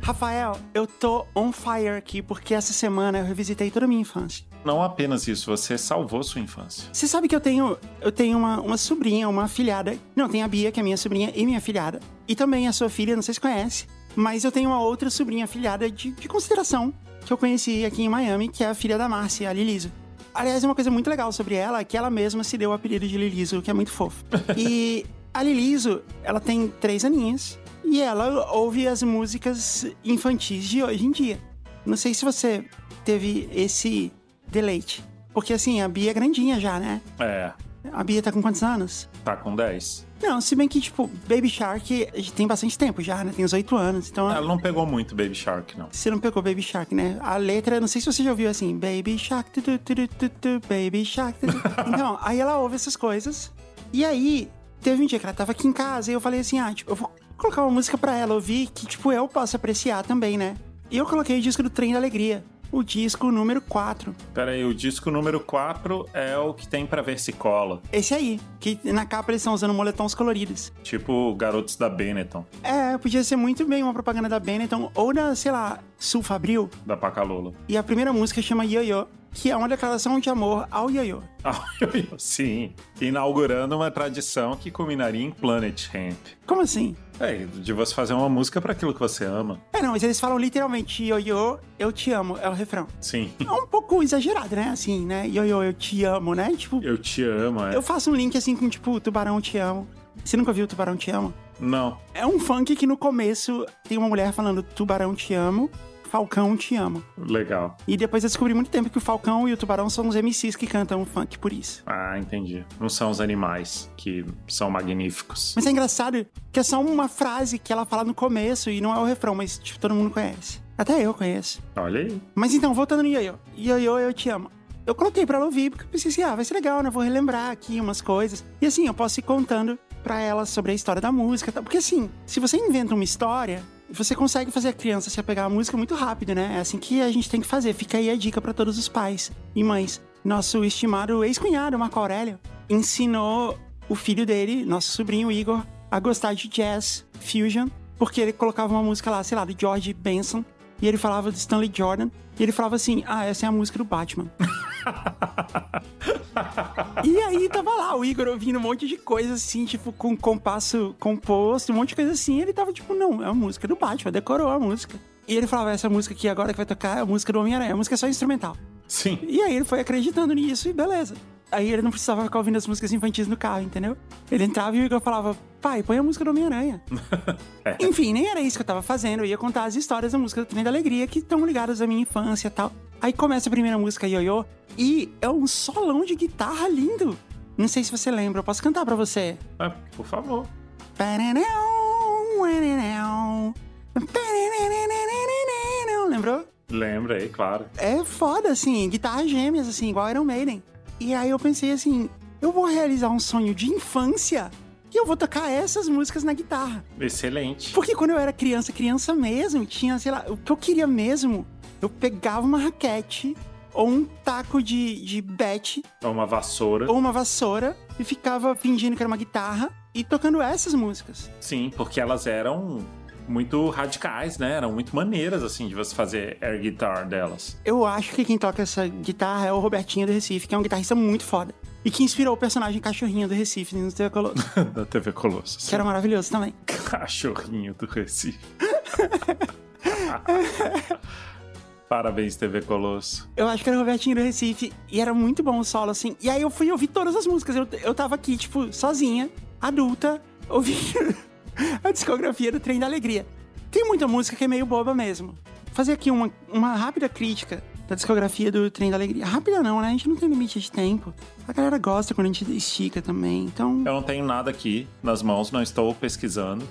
Rafael, eu tô on fire aqui porque essa semana eu revisitei toda a minha infância. Não apenas isso, você salvou sua infância. Você sabe que eu tenho, eu tenho uma, uma sobrinha, uma filhada. Não, tem a Bia, que é minha sobrinha, e minha filhada. E também a sua filha, não sei se conhece. Mas eu tenho uma outra sobrinha filhada de, de consideração que eu conheci aqui em Miami, que é a filha da Márcia, a Liliso. Aliás, uma coisa muito legal sobre ela é que ela mesma se deu o apelido de Liliso, que é muito fofo. e a Liliso, ela tem três aninhos e ela ouve as músicas infantis de hoje em dia. Não sei se você teve esse deleite. Porque assim, a Bia é grandinha já, né? É, A Bia tá com quantos anos? tá com 10. Não, se bem que, tipo, Baby Shark tem bastante tempo já, né? Tem uns oito anos. Então, Ela não pegou muito Baby Shark, não. você não pegou Baby Shark, né? A letra, não sei se você já ouviu assim, Baby Shark, tu, tu, tu, tu, tu, Baby Shark. tu, tu. Então, aí ela ouve essas coisas. E aí, teve um dia que ela tava aqui em casa e eu falei assim, ah, tipo, eu vou colocar uma música pra ela ouvir que, tipo, eu posso apreciar também, né? E eu coloquei o disco do Trem da Alegria. O disco número 4. Pera aí, o disco número 4 é o que tem pra ver se cola. Esse aí, que na capa eles estão usando moletons coloridos. Tipo Garotos da Benetton, É, podia ser muito bem uma propaganda da Benetton ou da, sei lá, Sul Fabril. da Pacalolo. E a primeira música chama Yo-Yo, que é uma declaração de amor ao Yo-Yo. Ah, Sim, inaugurando uma tradição que culminaria em Planet Hemp. Como assim? É, de você fazer uma música pra aquilo que você ama. É, não, mas eles falam literalmente Yo-Yo, eu te amo, é o refrão. Sim. É um pouco exagerado, né? Assim, né? Yo-Yo, eu te amo, né? Tipo, Eu te amo, é. eu faço um link assim com, tipo, Tubarão, te amo. Você nunca viu Tubarão, te amo? Não. É um funk que no começo tem uma mulher falando Tubarão, te amo, Falcão, te amo. Legal. E depois eu descobri muito tempo que o Falcão e o Tubarão são os MCs que cantam funk por isso. Ah, entendi. Não são os animais que são magníficos. Mas é engraçado que é só uma frase que ela fala no começo e não é o refrão, mas tipo, todo mundo conhece. Até eu conheço. Olha aí. Mas então, voltando no Yoyo. Yoyo, eu te amo. Eu coloquei pra ela ouvir, porque eu pensei assim, ah, vai ser legal, né? Vou relembrar aqui umas coisas. E assim, eu posso ir contando pra ela sobre a história da música. tal. Porque assim, se você inventa uma história, você consegue fazer a criança se apegar à música muito rápido, né? É assim que a gente tem que fazer. Fica aí a dica pra todos os pais e mães. Nosso estimado ex-cunhado, Marco Aurélio, ensinou o filho dele, nosso sobrinho Igor, a gostar de jazz fusion, porque ele colocava uma música lá, sei lá, do George Benson, e ele falava do Stanley Jordan, e ele falava assim: Ah, essa é a música do Batman. e aí tava lá, o Igor ouvindo um monte de coisa assim, tipo, com compasso composto, um monte de coisa assim. E ele tava tipo, não, é a música do Batman, decorou a música. E ele falava, essa música aqui agora que vai tocar é a música do Homem-Aranha, a música é só instrumental. Sim. E aí ele foi acreditando nisso e beleza. Aí ele não precisava ficar ouvindo as músicas infantis no carro, entendeu? Ele entrava e Igor falava, pai, põe a música do Homem-Aranha. É. Enfim, nem era isso que eu tava fazendo. Eu ia contar as histórias da música do Trem da Alegria que estão ligadas à minha infância e tal. Aí começa a primeira música, Yo-Yo, e é um solão de guitarra lindo. Não sei se você lembra, eu posso cantar pra você. Ah, por favor. Lembrou? Lembrei, claro. É foda, assim, guitarras gêmeas, assim, igual Iron Maiden. E aí eu pensei assim, eu vou realizar um sonho de infância e eu vou tocar essas músicas na guitarra. Excelente. Porque quando eu era criança, criança mesmo, tinha, sei lá, o que eu queria mesmo, eu pegava uma raquete ou um taco de, de bet Uma vassoura. ou uma vassoura e ficava fingindo que era uma guitarra e tocando essas músicas. Sim, porque elas eram muito radicais, né? Eram muito maneiras, assim, de você fazer air guitar delas. Eu acho que quem toca essa guitarra é o Robertinho do Recife, que é um guitarrista muito foda. E que inspirou o personagem Cachorrinho do Recife no TV Colosso, da TV Colossus. que era maravilhoso também. Cachorrinho do Recife. Parabéns, TV Colosso. Eu acho que era o Robertinho do Recife e era muito bom o solo, assim. E aí eu fui ouvir todas as músicas. Eu, eu tava aqui, tipo, sozinha, adulta, ouvindo a discografia do Trem da Alegria. Tem muita música que é meio boba mesmo. Fazer aqui uma, uma rápida crítica da discografia do Trem da Alegria. Rápida não, né? A gente não tem limite de tempo. A galera gosta quando a gente estica também, então... Eu não tenho nada aqui nas mãos, não estou pesquisando,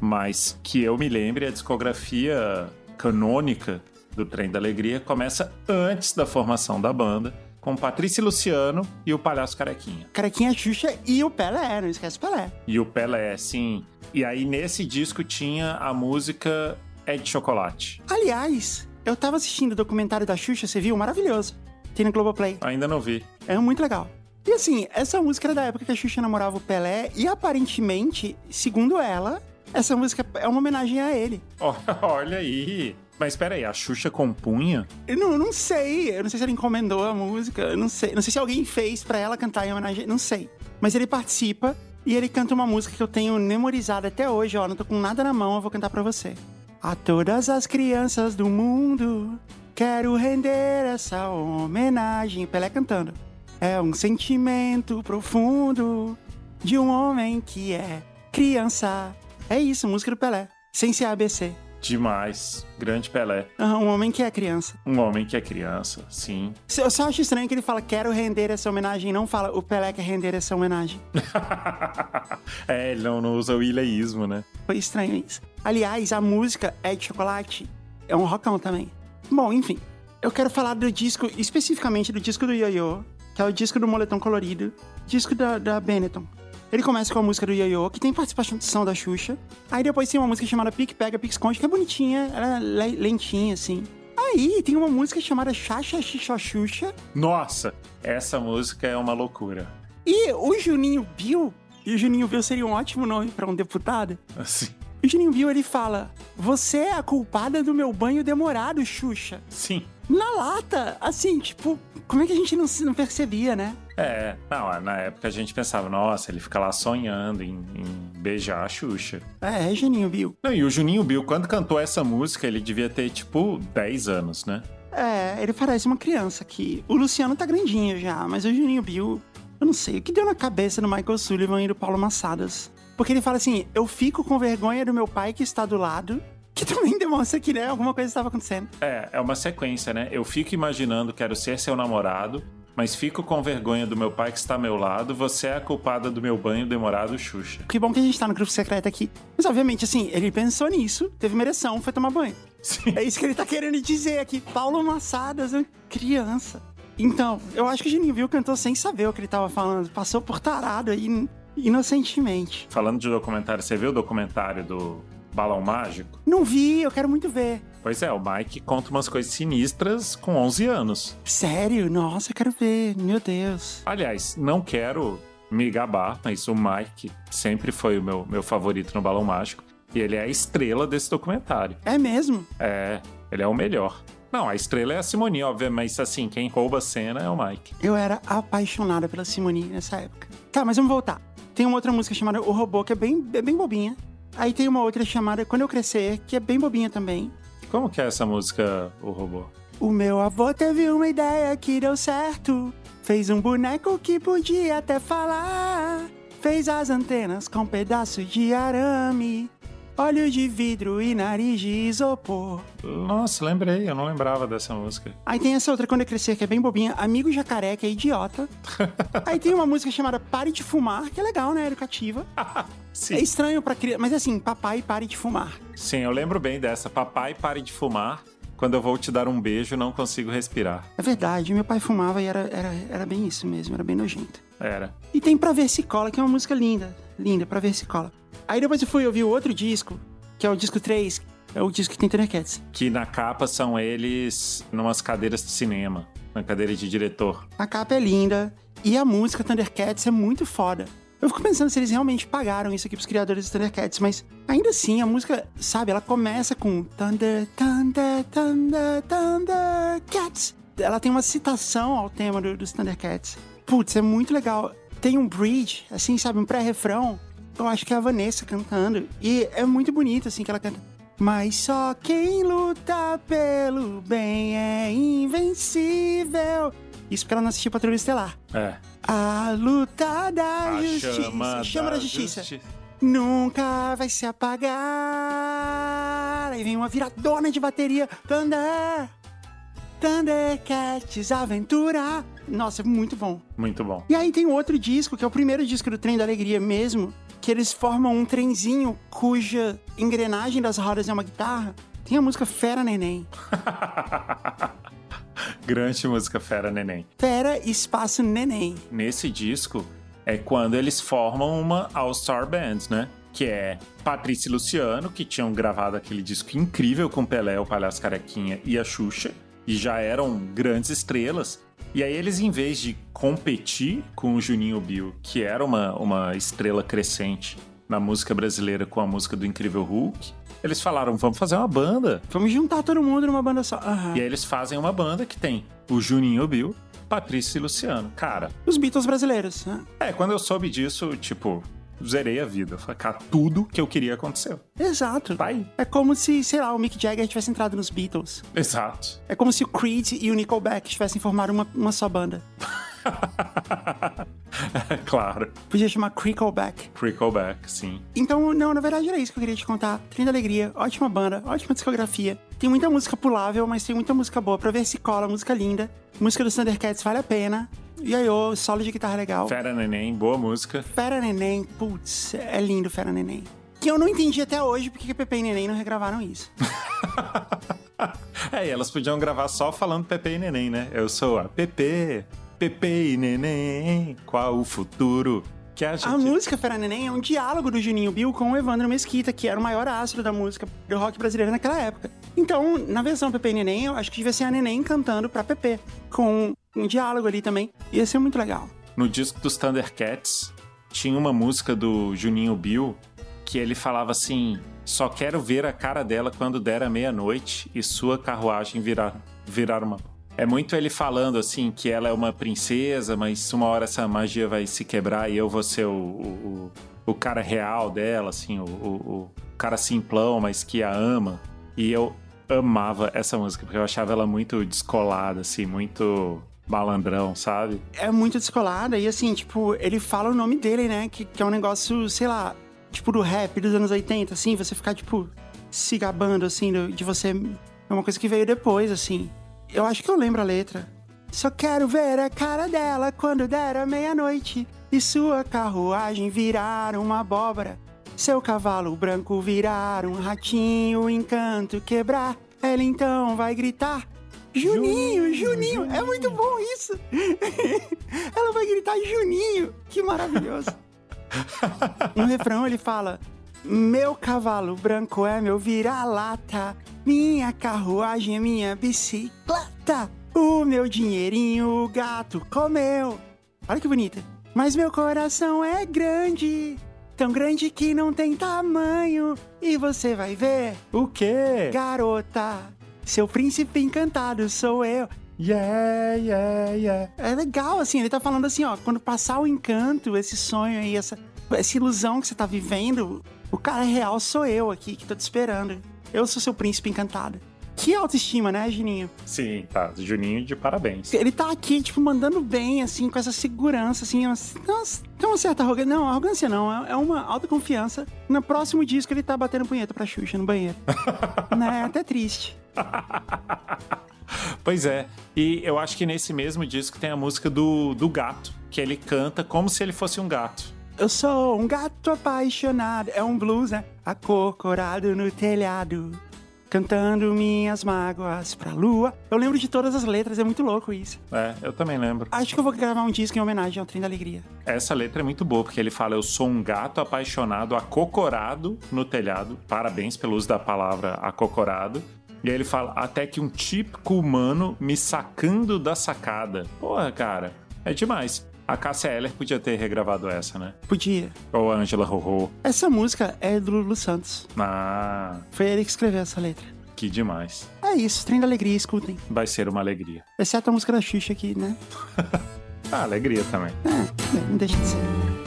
mas que eu me lembre, a discografia canônica do Trem da Alegria começa antes da formação da banda, com Patrícia e Luciano e o Palhaço Carequinha. Carequinha Xuxa e o Pelé, não esquece o Pelé. E o Pelé, sim. E aí nesse disco tinha a música É de Chocolate. Aliás, eu tava assistindo o documentário da Xuxa, você viu? Maravilhoso. Tem no Globoplay. Ainda não vi. É muito legal. E assim, essa música era da época que a Xuxa namorava o Pelé, e aparentemente, segundo ela, essa música é uma homenagem a ele. Olha aí. Mas espera aí, a Xuxa compunha? Eu não, não sei, eu não sei se ela encomendou a música, eu não sei. Não sei se alguém fez pra ela cantar em homenagem, não sei. Mas ele participa e ele canta uma música que eu tenho memorizada até hoje, ó, não tô com nada na mão, eu vou cantar pra você. A todas as crianças do mundo, quero render essa homenagem. Pelé cantando. É um sentimento profundo de um homem que é criança. É isso, música do Pelé. Sem ser ABC. Demais. Grande Pelé. Aham, um homem que é criança. Um homem que é criança, sim. Eu só acho estranho que ele fala quero render essa homenagem e não fala o Pelé quer render essa homenagem. é, ele não, não usa o ileísmo, né? Foi estranho isso. Aliás, a música é de chocolate. É um rockão também. Bom, enfim. Eu quero falar do disco, especificamente do disco do Yo-Yo, que é o disco do Moletom Colorido, disco da, da Benetton. Ele começa com a música do Yo-Yo, que tem participação da Xuxa. Aí depois tem uma música chamada Pique Pega, Pique Esconde, que é bonitinha, ela é lentinha, assim. Aí tem uma música chamada Chacha Xixó Xuxa. Nossa, essa música é uma loucura. E o Juninho Bill, e o Juninho Bill seria um ótimo nome para um deputado. Assim. O Juninho Bill, ele fala, você é a culpada do meu banho demorado, Xuxa. Sim. Na lata, assim, tipo, como é que a gente não, não percebia, né? É, não, na época a gente pensava, nossa, ele fica lá sonhando em, em beijar a Xuxa. É, é Juninho Bill. Não, e o Juninho Bill, quando cantou essa música, ele devia ter, tipo, 10 anos, né? É, ele parece uma criança aqui. O Luciano tá grandinho já, mas o Juninho Bill, eu não sei, o que deu na cabeça do Michael Sullivan e do Paulo Massadas? Porque ele fala assim, eu fico com vergonha do meu pai que está do lado que também demonstra que, né, alguma coisa estava acontecendo. É, é uma sequência, né? Eu fico imaginando, quero ser seu namorado, mas fico com vergonha do meu pai que está ao meu lado, você é a culpada do meu banho demorado, Xuxa. Que bom que a gente tá no grupo secreto aqui. Mas, obviamente, assim, ele pensou nisso, teve uma ereção, foi tomar banho. Sim. É isso que ele tá querendo dizer aqui. Paulo Massadas, criança. Então, eu acho que o Juninho Viu cantou sem saber o que ele tava falando. Passou por tarado aí, inocentemente. Falando de documentário, você viu o documentário do Balão Mágico? Não vi, eu quero muito ver. Pois é, o Mike conta umas coisas sinistras com 11 anos. Sério? Nossa, eu quero ver. Meu Deus. Aliás, não quero me gabar, mas o Mike sempre foi o meu, meu favorito no Balão Mágico. E ele é a estrela desse documentário. É mesmo? É, ele é o melhor. Não, a estrela é a Simone, óbvio, mas assim, quem rouba a cena é o Mike. Eu era apaixonada pela Simone nessa época. Tá, mas vamos voltar. Tem uma outra música chamada O Robô, que é bem, é bem bobinha. Aí tem uma outra chamada Quando Eu Crescer, que é bem bobinha também. Como que é essa música, O Robô? O meu avô teve uma ideia que deu certo. Fez um boneco que podia até falar. Fez as antenas com um pedaço de arame. Olhos de vidro e nariz de isopor. Nossa, lembrei, eu não lembrava dessa música. Aí tem essa outra quando eu crescer, que é bem bobinha, Amigo Jacaré, que é idiota. Aí tem uma música chamada Pare de Fumar, que é legal, né? Educativa. Sim. É estranho pra criança, mas assim, papai, pare de fumar. Sim, eu lembro bem dessa. Papai, pare de fumar. Quando eu vou te dar um beijo, não consigo respirar. É verdade, meu pai fumava e era, era, era bem isso mesmo, era bem nojento. Era. E tem Pra Ver Se Cola, que é uma música linda, linda, Pra Ver Se Cola. Aí depois eu fui ouvir o outro disco, que é o disco 3, é o disco que tem Thundercats. Que na capa são eles numas cadeiras de cinema, na cadeira de diretor. A capa é linda e a música Thundercats é muito foda. Eu fico pensando se eles realmente pagaram isso aqui pros criadores dos Thundercats, mas ainda assim a música, sabe, ela começa com Thunder, Thunder, Thunder, Thundercats. Ela tem uma citação ao tema do, dos Thundercats. Putz, é muito legal. Tem um bridge, assim, sabe, um pré-refrão. Eu acho que é a Vanessa cantando. E é muito bonito, assim, que ela canta. Mas só quem luta pelo bem é invencível. Isso porque ela não assistiu Patrulha Estelar. É. A luta da A justiça. chama, da, justiça. Nunca vai se apagar. Aí vem uma viradona de bateria. Thunder. Thundercats Aventura. Nossa, é muito bom. Muito bom. E aí tem outro disco, que é o primeiro disco do Trem da Alegria mesmo, que eles formam um trenzinho cuja engrenagem das rodas é uma guitarra. Tem a música Fera Neném. Grande música Fera Neném. Fera Espaço Neném. Nesse disco é quando eles formam uma All-Star Band, né? Que é Patrícia e Luciano, que tinham gravado aquele disco incrível com Pelé, o Palhaço Carequinha e a Xuxa, e já eram grandes estrelas. E aí eles, em vez de competir com o Juninho Bill, que era uma, uma estrela crescente na música brasileira com a música do Incrível Hulk, eles falaram, vamos fazer uma banda. Vamos juntar todo mundo numa banda só. Aham. E aí eles fazem uma banda que tem o Juninho Bill, Patrícia e Luciano. Cara, Os Beatles brasileiros, né? é, quando eu soube disso, tipo, zerei a vida. Falei, cara, tudo que eu queria aconteceu. Exato. Tá aí. É como se, sei lá, o Mick Jagger tivesse entrado nos Beatles. Exato. É como se o Creed e o Nickelback tivessem formado uma, uma só banda. claro. Podia chamar Crickleback. Crickleback, sim. Então, não, na verdade era isso que eu queria te contar. Trem da Alegria, ótima banda, ótima discografia. Tem muita música pulável, mas tem muita música boa pra ver se cola, música linda. Música dos Thundercats vale a pena. E aí, ô, solo de guitarra legal. Fera Neném, boa música. Fera Neném, putz, é lindo Fera Neném. Que eu não entendi até hoje porque que Pepe e Neném não regravaram isso. é, e elas podiam gravar só falando Pepe e Neném, né? Eu sou a Pepe, Pepe e Neném, qual o futuro? Que a, gente... a música Fera Neném é um diálogo do Juninho Bill com o Evandro Mesquita, que era o maior astro da música do rock brasileiro naquela época. Então, na versão Pepe e Neném, eu acho que devia ser a Neném cantando pra Pepe, com um diálogo ali também. Ia ser muito legal. No disco dos Thundercats, tinha uma música do Juninho Bill que ele falava assim: só quero ver a cara dela quando der a meia-noite e sua carruagem virar, virar uma. É muito ele falando assim que ela é uma princesa, mas uma hora essa magia vai se quebrar e eu vou ser o, o, o cara real dela, assim, o, o, o cara simplão, mas que a ama. E eu amava essa música, porque eu achava ela muito descolada, assim, muito malandrão, sabe? É muito descolada e assim, tipo, ele fala o nome dele, né? Que, que é um negócio, sei lá, tipo do rap dos anos 80, assim, você ficar, tipo, se gabando, assim, de você. É uma coisa que veio depois, assim. Eu acho que eu lembro a letra. Só quero ver a cara dela quando der a meia-noite e sua carruagem virar uma abóbora. Seu cavalo branco virar um ratinho, encanto quebrar. Ela então vai gritar: Juninho, Juninho, Juninho. é muito bom isso. Ela vai gritar Juninho, que maravilhoso. no refrão ele fala: Meu cavalo branco é meu vira-lata, minha carruagem é minha bicicleta, o meu dinheirinho o gato comeu. Olha que bonita. Mas meu coração é grande, tão grande que não tem tamanho. E você vai ver. O quê? Garota, seu príncipe encantado sou eu. Yeah, yeah, yeah. É legal, assim, ele tá falando assim, ó, quando passar o encanto, esse sonho aí, essa, essa ilusão que você tá vivendo, o cara real sou eu aqui, que tô te esperando. Eu sou seu príncipe encantado. Que autoestima, né, Juninho? Sim, tá. Juninho de parabéns. Ele tá aqui, tipo, mandando bem, assim, com essa segurança, assim, tem uma certa arrogância. Não, arrogância não, é uma autoconfiança. No próximo disco ele tá batendo punheta pra Xuxa no banheiro. né? É até triste. Pois é. E eu acho que nesse mesmo disco tem a música do, do gato, que ele canta como se ele fosse um gato. Eu sou um gato apaixonado. É um blues, né? Acocorado no telhado. Cantando minhas mágoas pra lua. Eu lembro de todas as letras, é muito louco isso. É, eu também lembro. Acho que eu vou gravar um disco em homenagem ao Trem da Alegria. Essa letra é muito boa, porque ele fala: Eu sou um gato apaixonado, acocorado no telhado. Parabéns pelo uso da palavra acocorado. E aí ele fala, até que um típico humano me sacando da sacada. Porra, cara, é demais. A Cássia Eller podia ter regravado essa, né? Podia. Ou a Angela Rorô. Essa música é do Lulu Santos. Ah. Foi ele que escreveu essa letra. Que demais. É isso, trem da alegria, escutem. Vai ser uma alegria. Exceto a música da Xuxa aqui, né? ah, alegria também. É, não deixa de ser.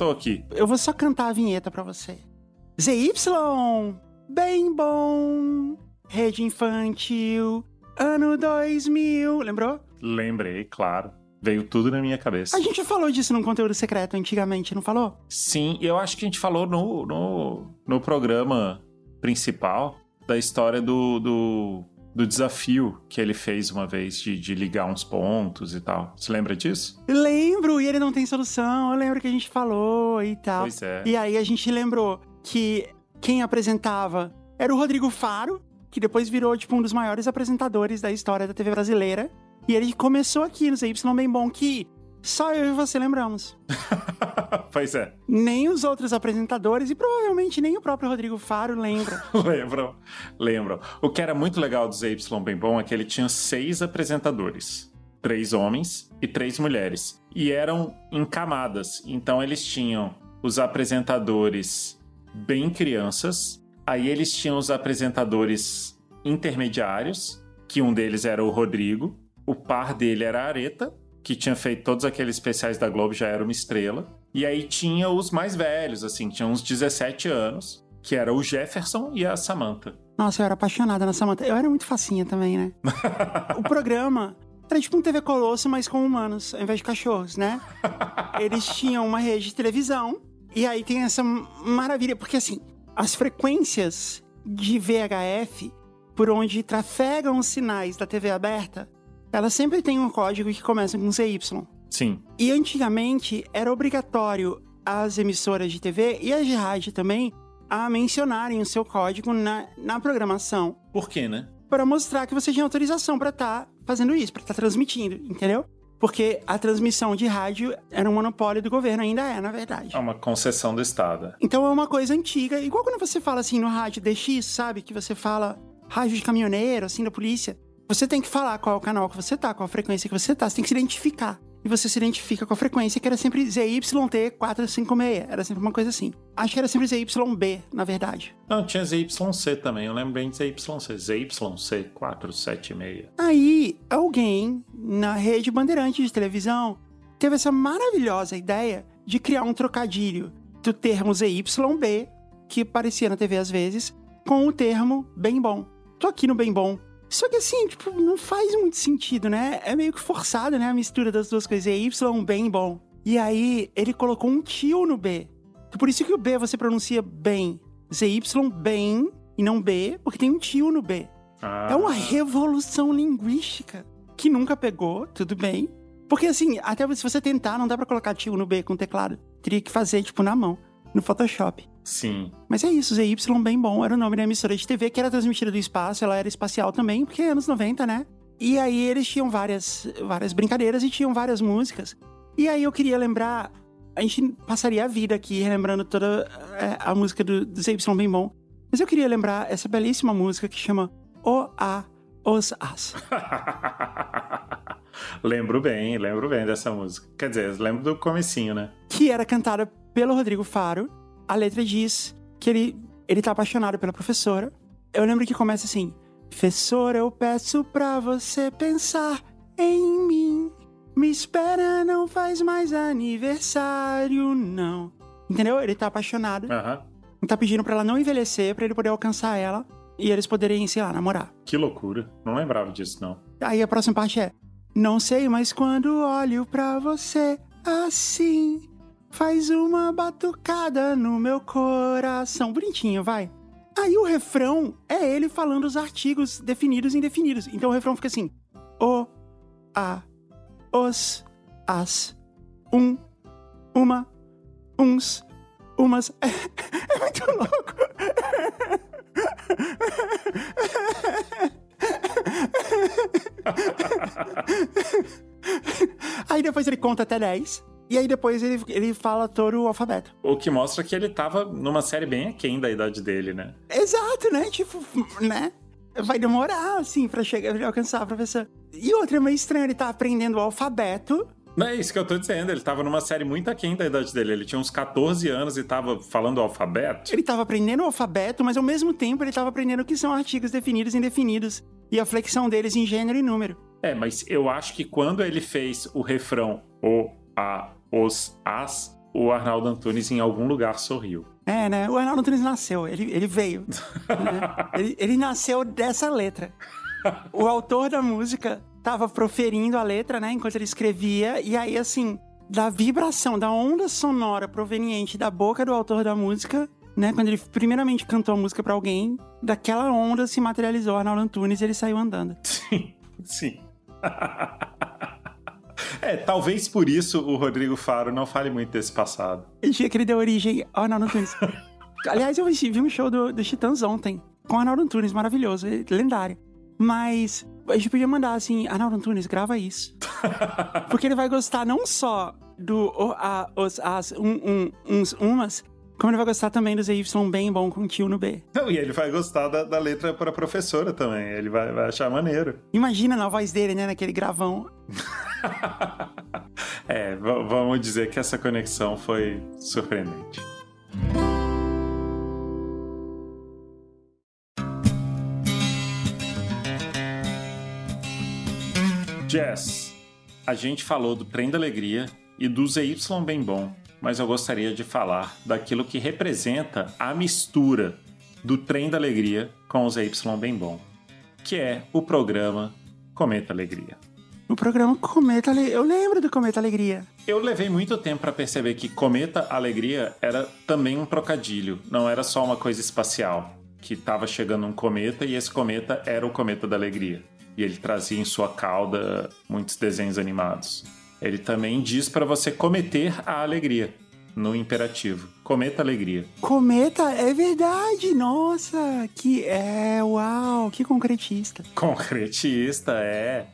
Estou aqui. Eu vou só cantar a vinheta para você. ZY, bem bom. Rede infantil, ano 2000. Lembrou? Lembrei, claro. Veio tudo na minha cabeça. A gente já falou disso num conteúdo secreto antigamente, não falou? Sim, eu acho que a gente falou no, no, no programa principal da história do, do do desafio que ele fez uma vez de, de, ligar uns pontos e tal. Você lembra disso? Lembro, e ele não tem solução. Eu lembro que a gente falou e tal. Pois é. E aí a gente lembrou que quem apresentava era o Rodrigo Faro, que depois virou tipo um dos maiores apresentadores da história da TV brasileira. E ele começou aqui no ZY Bem Bom, que só eu e você lembramos. pois é. Nem os outros apresentadores e provavelmente nem o próprio Rodrigo Faro lembra. lembram, lembram. O que era muito legal do ZY Bem Bom é que ele tinha seis apresentadores. Três homens e três mulheres. E eram em camadas. Então eles tinham os apresentadores bem crianças. Aí eles tinham os apresentadores intermediários, que um deles era o Rodrigo. O par dele era a Areta, que tinha feito todos aqueles especiais da Globo, já era uma estrela. E aí tinha os mais velhos, assim, tinha uns 17 anos, que era o Jefferson e a Samantha. Nossa, eu era apaixonada na Samantha. Eu era muito facinha também, né? o programa era tipo um TV Colosso, mas com humanos, ao invés de cachorros, né? Eles tinham uma rede de televisão. E aí tem essa maravilha, porque assim, as frequências de VHF, por onde trafegam os sinais da TV aberta, elas sempre têm um código que começa com CY. Sim. E antigamente era obrigatório as emissoras de TV e as de rádio também a mencionarem o seu código na, na programação. Por quê, né? Para mostrar que você tinha autorização para estar tá fazendo isso, para estar tá transmitindo, entendeu? Porque a transmissão de rádio era um monopólio do governo, ainda é, na verdade. É uma concessão do Estado. Então é uma coisa antiga, igual quando você fala assim no rádio DX, sabe? Que você fala rádio de caminhoneiro, assim, da polícia. Você tem que falar qual é o canal que você tá, qual a frequência que você tá, você tem que se identificar e você se identifica com a frequência, que era sempre ZYT456. Era sempre uma coisa assim. Acho que era sempre ZYB, na verdade. Não, tinha ZYC também. Eu lembro bem de ZYC. ZYC476. Aí, alguém na rede Bandeirante de televisão teve essa maravilhosa ideia de criar um trocadilho do termo ZYB, que aparecia na TV às vezes, com o termo bem bom. Tô aqui no bem bom só que assim, tipo, não faz muito sentido, né? É meio que forçado, né? A mistura das duas coisas. É Y bem bom. E aí, ele colocou um tio no B. Por isso que o B você pronuncia bem. ZY bem e não B, porque tem um tio no B. Ah. É uma revolução linguística que nunca pegou, tudo bem. Porque assim, até se você tentar, não dá para colocar tio no B com teclado. Teria que fazer, tipo, na mão, no Photoshop. Sim. Mas é isso, ZY bem bom, era o nome da emissora de TV que era transmitida do espaço, ela era espacial também, porque é anos 90, né? E aí eles tinham várias, várias brincadeiras e tinham várias músicas. E aí eu queria lembrar, a gente passaria a vida aqui relembrando toda é, a música do, do ZY bem bom, mas eu queria lembrar essa belíssima música que chama O A Os As. lembro bem, lembro bem dessa música. Quer dizer, lembro do comecinho, né? Que era cantada pelo Rodrigo Faro a letra diz que ele, ele tá apaixonado pela professora. Eu lembro que começa assim: Professora, eu peço pra você pensar em mim. Me espera, não faz mais aniversário, não. Entendeu? Ele tá apaixonado. Uhum. Tá pedindo pra ela não envelhecer, pra ele poder alcançar ela e eles poderem, sei lá, namorar. Que loucura. Não lembrava disso, não. Aí a próxima parte é: Não sei, mas quando olho pra você assim, faz uma batucada no meu coração. Bonitinho, vai. Aí o refrão é ele falando os artigos definidos e indefinidos. Então o refrão fica assim: o, a, os, as, um, uma, uns, umas. É, muito louco. Aí depois ele conta até 10. E aí depois ele, ele fala todo o alfabeto. O que mostra que ele tava numa série bem aquém da idade dele, né? Exato, né? Tipo, né? Vai demorar, assim, pra chegar, pra alcançar a professora. E outra, é meio estranho, ele tá aprendendo o alfabeto. Não é isso que eu tô dizendo, ele tava numa série muito aquém da idade dele. Ele tinha uns 14 anos e tava falando o alfabeto. Ele tava aprendendo o alfabeto, mas ao mesmo tempo ele tava aprendendo o que são artigos definidos e indefinidos. E a flexão deles em gênero e número. É, mas eu acho que quando ele fez o refrão o, a, os as, o Arnaldo Antunes em algum lugar sorriu. É, né? O Arnaldo Antunes nasceu, ele, ele veio. né? ele, ele nasceu dessa letra. O autor da música tava proferindo a letra, né, enquanto ele escrevia, e aí, assim, da vibração, da onda sonora proveniente da boca do autor da música, né, quando ele primeiramente cantou a música para alguém, daquela onda se materializou Arnaldo Antunes e ele saiu andando. Sim, sim. É, talvez por isso o Rodrigo Faro não fale muito desse passado. Ele tinha que ele deu origem ao Arnaldo Antunes. Aliás, eu vi um show do, do Titãs ontem, com o Arnaldo Antunes, maravilhoso, lendário. Mas a gente podia mandar assim, Arnaldo Antunes, grava isso. Porque ele vai gostar não só do o, a, os, as, um, um, uns, umas, como ele vai gostar também do ZY bem bom com tio no B. Não, e ele vai gostar da, da letra para professora também. Ele vai, vai achar maneiro. Imagina na voz dele, né? Naquele gravão. é, vamos dizer que essa conexão foi surpreendente. Jess, a gente falou do Prenda Alegria e do ZY Bem Bom. Mas eu gostaria de falar daquilo que representa a mistura do Trem da Alegria com os Y Bem Bom, que é o programa Cometa Alegria. O programa Cometa Alegria. Eu lembro do Cometa Alegria. Eu levei muito tempo para perceber que Cometa Alegria era também um trocadilho, não era só uma coisa espacial, que estava chegando um cometa e esse cometa era o Cometa da Alegria. E ele trazia em sua cauda muitos desenhos animados. Ele também diz para você cometer a alegria no imperativo. Cometa alegria. Cometa, é verdade, nossa, que é, uau, que concretista. Concretista, é.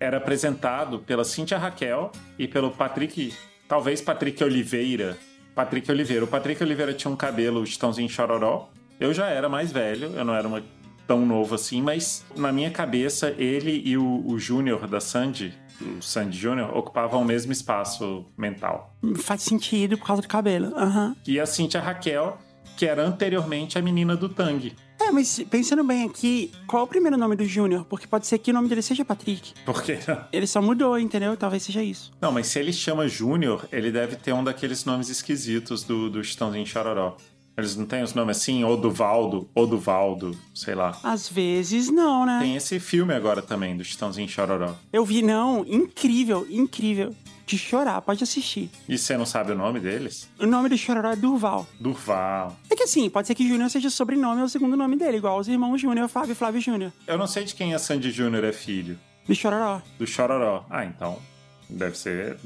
Era apresentado pela Cíntia Raquel e pelo Patrick, talvez Patrick Oliveira. Patrick Oliveira. O Patrick Oliveira tinha um cabelo chitãozinho chororó. Eu já era mais velho, eu não era uma, tão novo assim, mas na minha cabeça, ele e o, o Júnior da Sandy, o Sandy Júnior, ocupavam o mesmo espaço mental. Faz sentido por causa do cabelo. Aham. E a Cíntia Raquel, que era anteriormente a menina do Tang. É, mas pensando bem aqui, qual é o primeiro nome do Júnior? Porque pode ser que o nome dele seja Patrick. Por quê? Ele só mudou, entendeu? Talvez seja isso. Não, mas se ele chama Júnior, ele deve ter um daqueles nomes esquisitos do, do Chitãozinho Chororó. Eles não têm os nomes assim, ou do Valdo, ou do Valdo, sei lá. Às vezes não, né? Tem esse filme agora também, do Chitãozinho Chororó. Eu vi, não, incrível, incrível. De chorar, pode assistir. E você não sabe o nome deles? O nome do Chororó é Durval. Durval. É que assim, pode ser que Júnior seja sobrenome ou o segundo nome dele, igual os irmãos Júnior, Fábio e Flávio Júnior. Eu não sei de quem a Sandy Júnior é filho. Do Chororó. Do Chororó. Ah, então deve ser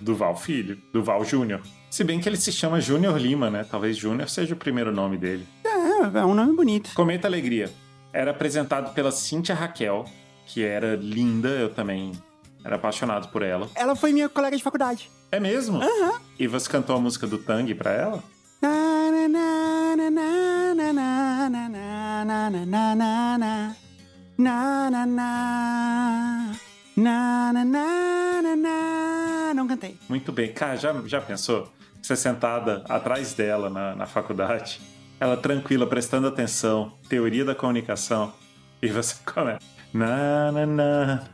Duval Filho, Duval Júnior. Se bem que ele se chama Júnior Lima, né? Talvez Júnior seja o primeiro nome dele. É, é um nome bonito. Cometa Alegria. Era apresentado pela Cíntia Raquel, que era linda, eu também era apaixonado por ela. Ela foi minha colega de faculdade. É mesmo? Aham. Uhum. E você cantou a música do Tang pra ela? Não cantei. Muito bem. Cara, já, já pensou? Você sentada atrás dela na, na faculdade, ela tranquila, prestando atenção, teoria da comunicação, e você começa. Na, na, na.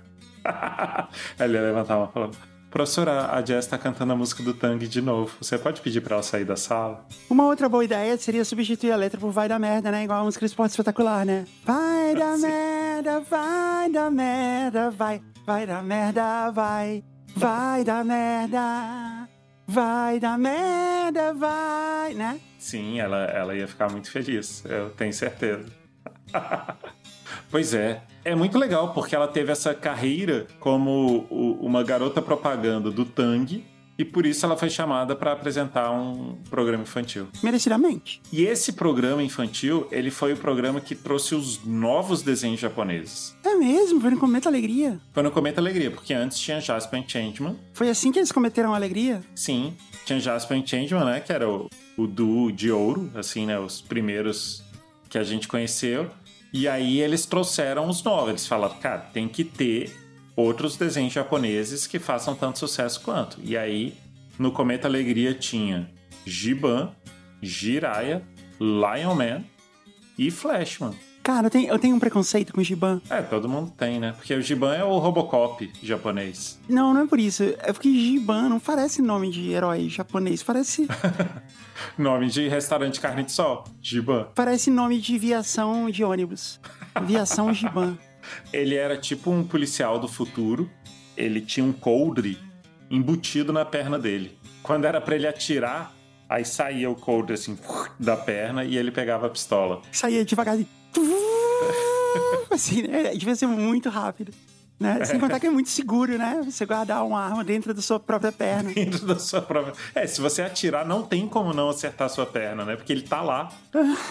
Ela ia levantar uma falando. Professora, a Jess tá cantando a música do Tang de novo. Você pode pedir pra ela sair da sala? Uma outra boa ideia seria substituir a letra por vai da merda, né? Igual a música do esporte espetacular, né? Vai da Sim. merda, vai da merda, vai. Vai da merda, vai. Vai da merda. Vai da merda, vai, né? Sim, ela, ela ia ficar muito feliz, eu tenho certeza. pois é, é muito legal porque ela teve essa carreira como o- uma garota propaganda do Tang e por isso ela foi chamada para apresentar um programa infantil. Merecidamente. E esse programa infantil, ele foi o programa que trouxe os novos desenhos japoneses. É mesmo, foi no Cometa Alegria. Foi no Cometa Alegria, porque antes tinha Jasper and Changeman, Foi assim que eles cometeram a alegria? Sim, tinha Jasper and Changeman, né? Que era o, o duo de ouro, assim, né? Os primeiros que a gente conheceu. E aí eles trouxeram os novos. Eles falaram, cara, tem que ter outros desenhos japoneses que façam tanto sucesso quanto. E aí, no Cometa Alegria tinha Giban, Jiraiya, Lion Man e Flashman. Cara, eu tenho, eu tenho um preconceito com o Giban. É, todo mundo tem, né? Porque o Giban é o Robocop japonês. Não, não é por isso. É porque Giban não parece nome de herói japonês. Parece, Nome de restaurante carne de sol, Giban. parece nome de viação de ônibus. Viação Giban. Ele era tipo um policial do futuro. Ele tinha um coldre embutido na perna dele. Quando era pra ele atirar, aí saía o coldre assim da perna e ele pegava a pistola. Saía devagarzinho. Assim, né? Devia ser muito rápido. Né? Sem contar que é muito seguro, né? Você guardar uma arma dentro da sua própria perna. Dentro da sua própria. É, se você atirar, não tem como não acertar a sua perna, né? Porque ele tá lá.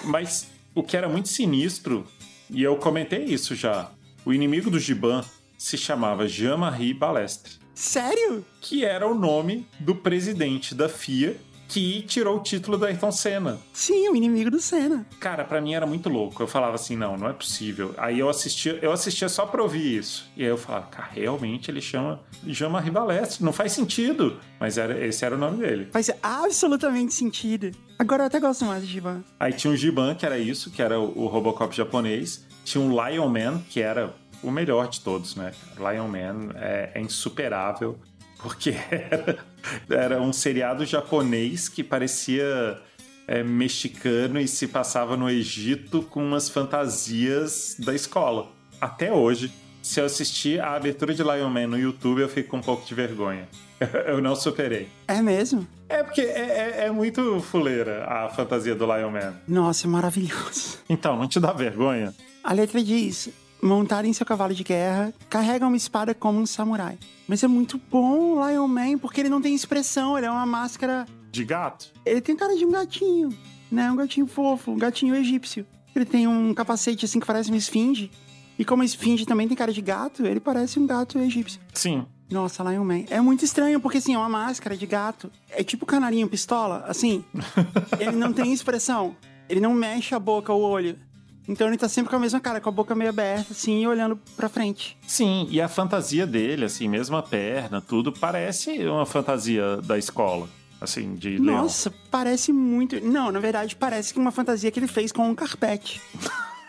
Mas o que era muito sinistro, e eu comentei isso já, o inimigo do Giban se chamava Jean-Marie Balestre. Sério? que era o nome do presidente da FIA que tirou o título do Ayrton Senna. Sim, o inimigo do Senna. Cara, pra mim era muito louco. Eu falava assim, não, não é possível. Aí eu assistia, eu assistia só pra ouvir isso. E aí eu falava, cara, realmente ele chama Jean-Marie Balestre. Não faz sentido. Mas era, esse era o nome dele. Faz absolutamente sentido. Agora eu até gosto mais de Giban. Aí tinha o Giban, que era isso, que era o Robocop japonês. Tinha um Lion Man, que era o melhor de todos, né? Lion Man é, é insuperável. porque era, era um seriado japonês que parecia é, mexicano e se passava no Egito com umas fantasias da escola. Até hoje, se eu assistir a abertura de Lion Man no YouTube, eu fico com um pouco de vergonha. Eu não superei. É mesmo? É porque é, é, é, muito fuleira a fantasia do Lion Man. Nossa, é maravilhoso. Então, não te dá vergonha? A letra diz: montarem seu cavalo de guerra, carrega uma espada como um samurai. Mas é muito bom o Lion Man, porque ele não tem expressão, ele é uma máscara. De gato? Ele tem cara de um gatinho, né? Um gatinho fofo, um gatinho egípcio. Ele tem um capacete assim que parece uma esfinge. E como a esfinge também tem cara de gato, ele parece um gato egípcio. Sim. Nossa, Lion Man. É muito estranho, porque assim, é uma máscara de gato. É tipo canarinho pistola, assim. ele não tem expressão. Ele não mexe a boca ou o olho. Então ele tá sempre com a mesma cara, com a boca meio aberta, assim, e olhando pra frente. Sim, e a fantasia dele, assim, mesmo a perna, tudo, parece uma fantasia da escola. Assim, de Nossa, leão. parece muito. Não, na verdade, parece que uma fantasia que ele fez com um carpete.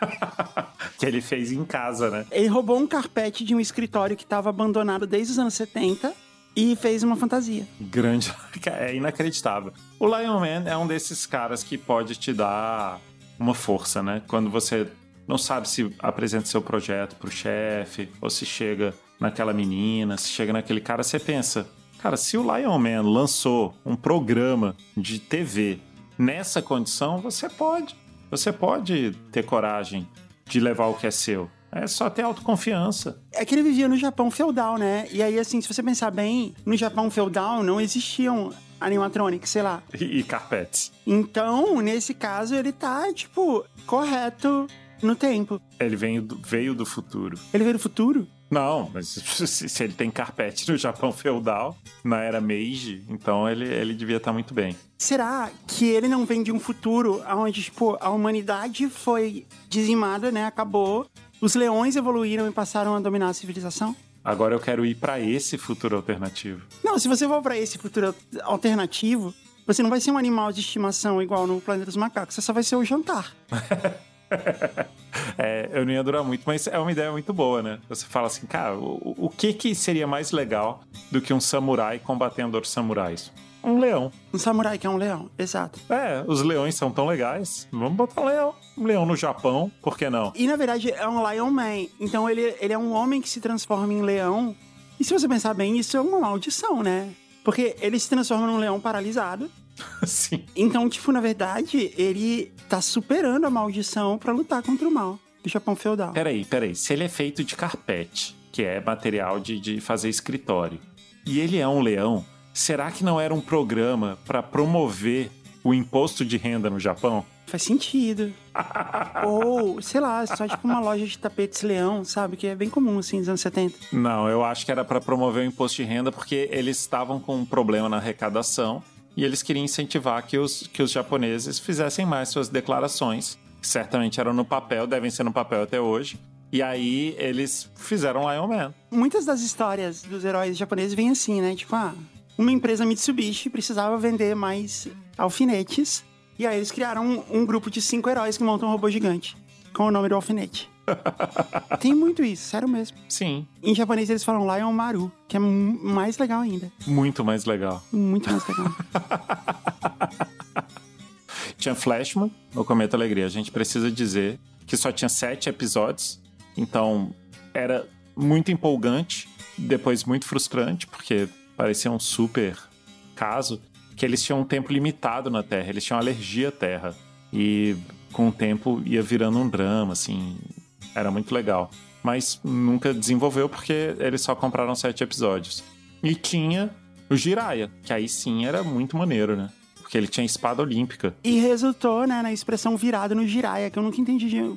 que ele fez em casa, né? Ele roubou um carpete de um escritório que estava abandonado desde os anos 70 e fez uma fantasia. Grande. É inacreditável. O Lion Man é um desses caras que pode te dar uma força, né? Quando você não sabe se apresenta seu projeto pro chefe, ou se chega naquela menina, se chega naquele cara, você pensa, cara, se o Lion Man lançou um programa de TV nessa condição, você pode. Você pode ter coragem de levar o que é seu. É só ter autoconfiança. É que ele vivia no Japão feudal, né? E aí, assim, se você pensar bem, no Japão feudal não existiam animatronics, sei lá. E, e carpetes. Então, nesse caso, ele tá, tipo, correto no tempo. Ele veio do, veio do futuro. Ele veio do futuro? Não, mas se, se, ele tem carpete no Japão feudal, na era Meiji, então ele, ele devia estar tá muito bem. Será que ele não vem de um futuro onde, tipo, a humanidade foi dizimada, né? Acabou. Os leões evoluíram e passaram a dominar a civilização? Agora eu quero ir para esse futuro alternativo. Não, se você for para esse futuro alternativo, você não vai ser um animal de estimação igual no Planeta dos Macacos, você só vai ser o jantar. é, eu não ia durar muito, mas é uma ideia muito boa, né? Você fala assim, cara, o, o que que seria mais legal do que um samurai combatendo outros samurais? Um leão. Um samurai que é um leão, exato. É, os leões são tão legais. Vamos botar um leão. Um leão no Japão, por que não? E na verdade é um Lion Man. Então ele, ele é um homem que se transforma em leão. E se você pensar bem, isso é uma maldição, né? Porque ele se transforma num leão paralisado. Sim. Então, tipo, na verdade, ele tá superando a maldição para lutar contra o mal do Japão feudal. Peraí, peraí. Se ele é feito de carpete, que é material de, de fazer escritório, e ele é um leão, será que não era um programa para promover o imposto de renda no Japão? Faz sentido. Ou, sei lá, só tipo uma loja de tapetes leão, sabe? Que é bem comum, assim, nos anos 70. Não, eu acho que era para promover o imposto de renda porque eles estavam com um problema na arrecadação e eles queriam incentivar que os, que os japoneses fizessem mais suas declarações, certamente eram no papel, devem ser no papel até hoje. E aí eles fizeram Lion Man. Muitas das histórias dos heróis japoneses vêm assim, né? Tipo, ah, uma empresa Mitsubishi precisava vender mais alfinetes. E aí eles criaram um, um grupo de cinco heróis que montam um robô gigante. Com o nome do alfinete. Tem muito isso, sério mesmo. Sim. Em japonês eles falam Lion Maru, que é mais legal ainda. Muito mais legal. Muito mais legal. tinha Flashman no Cometa Alegria. A gente precisa dizer que só tinha sete episódios, então era muito empolgante, depois muito frustrante, porque parecia um super caso, que eles tinham um tempo limitado na Terra, eles tinham alergia à Terra. E com o tempo ia virando um drama, assim, era muito legal. Mas nunca desenvolveu porque eles só compraram sete episódios. E tinha o Jiraya, que aí sim era muito maneiro, né? Porque ele tinha espada olímpica. E resultou, né, na expressão virada no Jiraiya, que eu nunca entendi o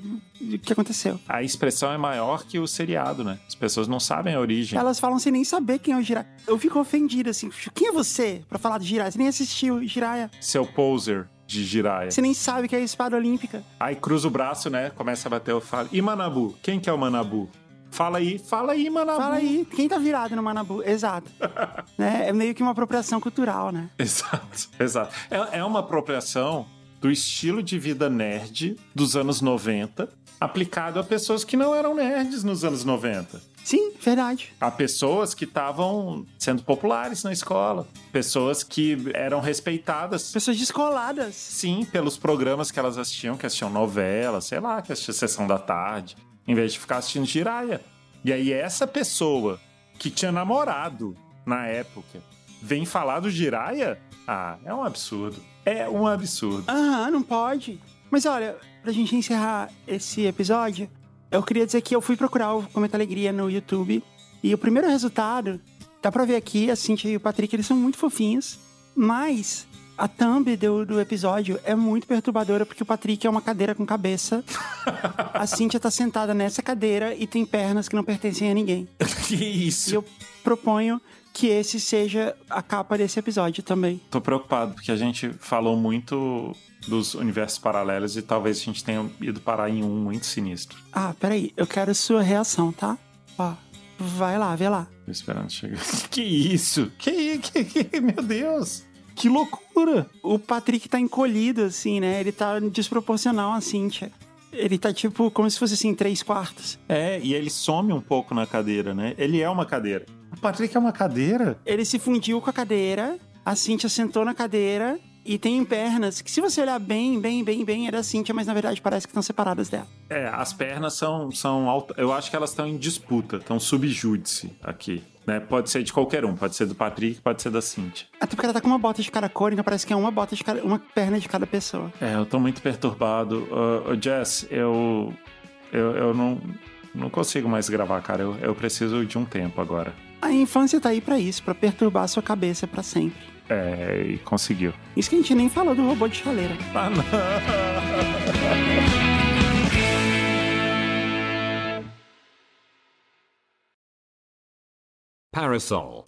que aconteceu. A expressão é maior que o seriado, né? As pessoas não sabem a origem. Elas falam sem nem saber quem é o Jiraiya. Eu fico ofendida, assim. Quem é você pra falar do Jiraiya? Você nem assistiu Jiraiya. Seu poser de Jiraiya. Você nem sabe que é a espada olímpica. Aí cruza o braço, né? Começa a bater o falo. E Manabu? Quem que é o Manabu? Fala aí, fala aí, Manabu. Fala aí, quem tá virado no Manabu? Exato. né? É meio que uma apropriação cultural, né? Exato, exato. É, é uma apropriação do estilo de vida nerd dos anos 90 aplicado a pessoas que não eram nerds nos anos 90. Sim, verdade. Há pessoas que estavam sendo populares na escola. Pessoas que eram respeitadas. Pessoas descoladas. Sim, pelos programas que elas assistiam, que assistiam novela, sei lá, que assistiam Sessão da Tarde, em vez de ficar assistindo Jiraya. E aí essa pessoa que tinha namorado na época vem falar do Jiraya? Ah, é um absurdo. É um absurdo. Aham, não pode. Mas olha, pra gente encerrar esse episódio, eu queria dizer que eu fui procurar o Cometa Alegria no YouTube e o primeiro resultado, dá pra ver aqui, a Cintia e o Patrick, eles são muito fofinhos, mas a thumb do, do episódio é muito perturbadora porque o Patrick é uma cadeira com cabeça. a Cintia tá sentada nessa cadeira e tem pernas que não pertencem a ninguém. que isso? E eu proponho que esse seja a capa desse episódio também. Tô preocupado porque a gente falou muito dos universos paralelos e talvez a gente tenha ido parar em um muito sinistro. Ah, peraí, eu quero sua reação, tá? Ó, vai lá, vê lá. Tô esperando chegar. Que isso? Que, que, que meu Deus? Que loucura! O Patrick tá encolhido, assim, né? Ele tá desproporcional a Cynthia. Ele tá tipo como se fosse assim, três quartos. É, e ele some um pouco na cadeira, né? Ele é uma cadeira. O Patrick é uma cadeira? Ele se fundiu com a cadeira, a Cynthia sentou na cadeira e tem pernas que, se você olhar bem, bem, bem, bem, era a Cynthia, mas na verdade parece que estão separadas dela. É, as pernas são. são alta... Eu acho que elas estão em disputa, estão subjúdice aqui. Né? Pode ser de qualquer um, pode ser do Patrick, pode ser da Cynthia. Até porque ela tá com uma bota de cor, então parece que é uma bota de cada, uma perna de cada pessoa. É, eu tô muito perturbado. Uh, Jess, eu. Eu, eu não, não consigo mais gravar, cara. Eu, eu preciso de um tempo agora. A infância tá aí para isso, para perturbar a sua cabeça para sempre. É, e conseguiu. Isso que a gente nem falou do robô de chaleira. Ah, não. Parasol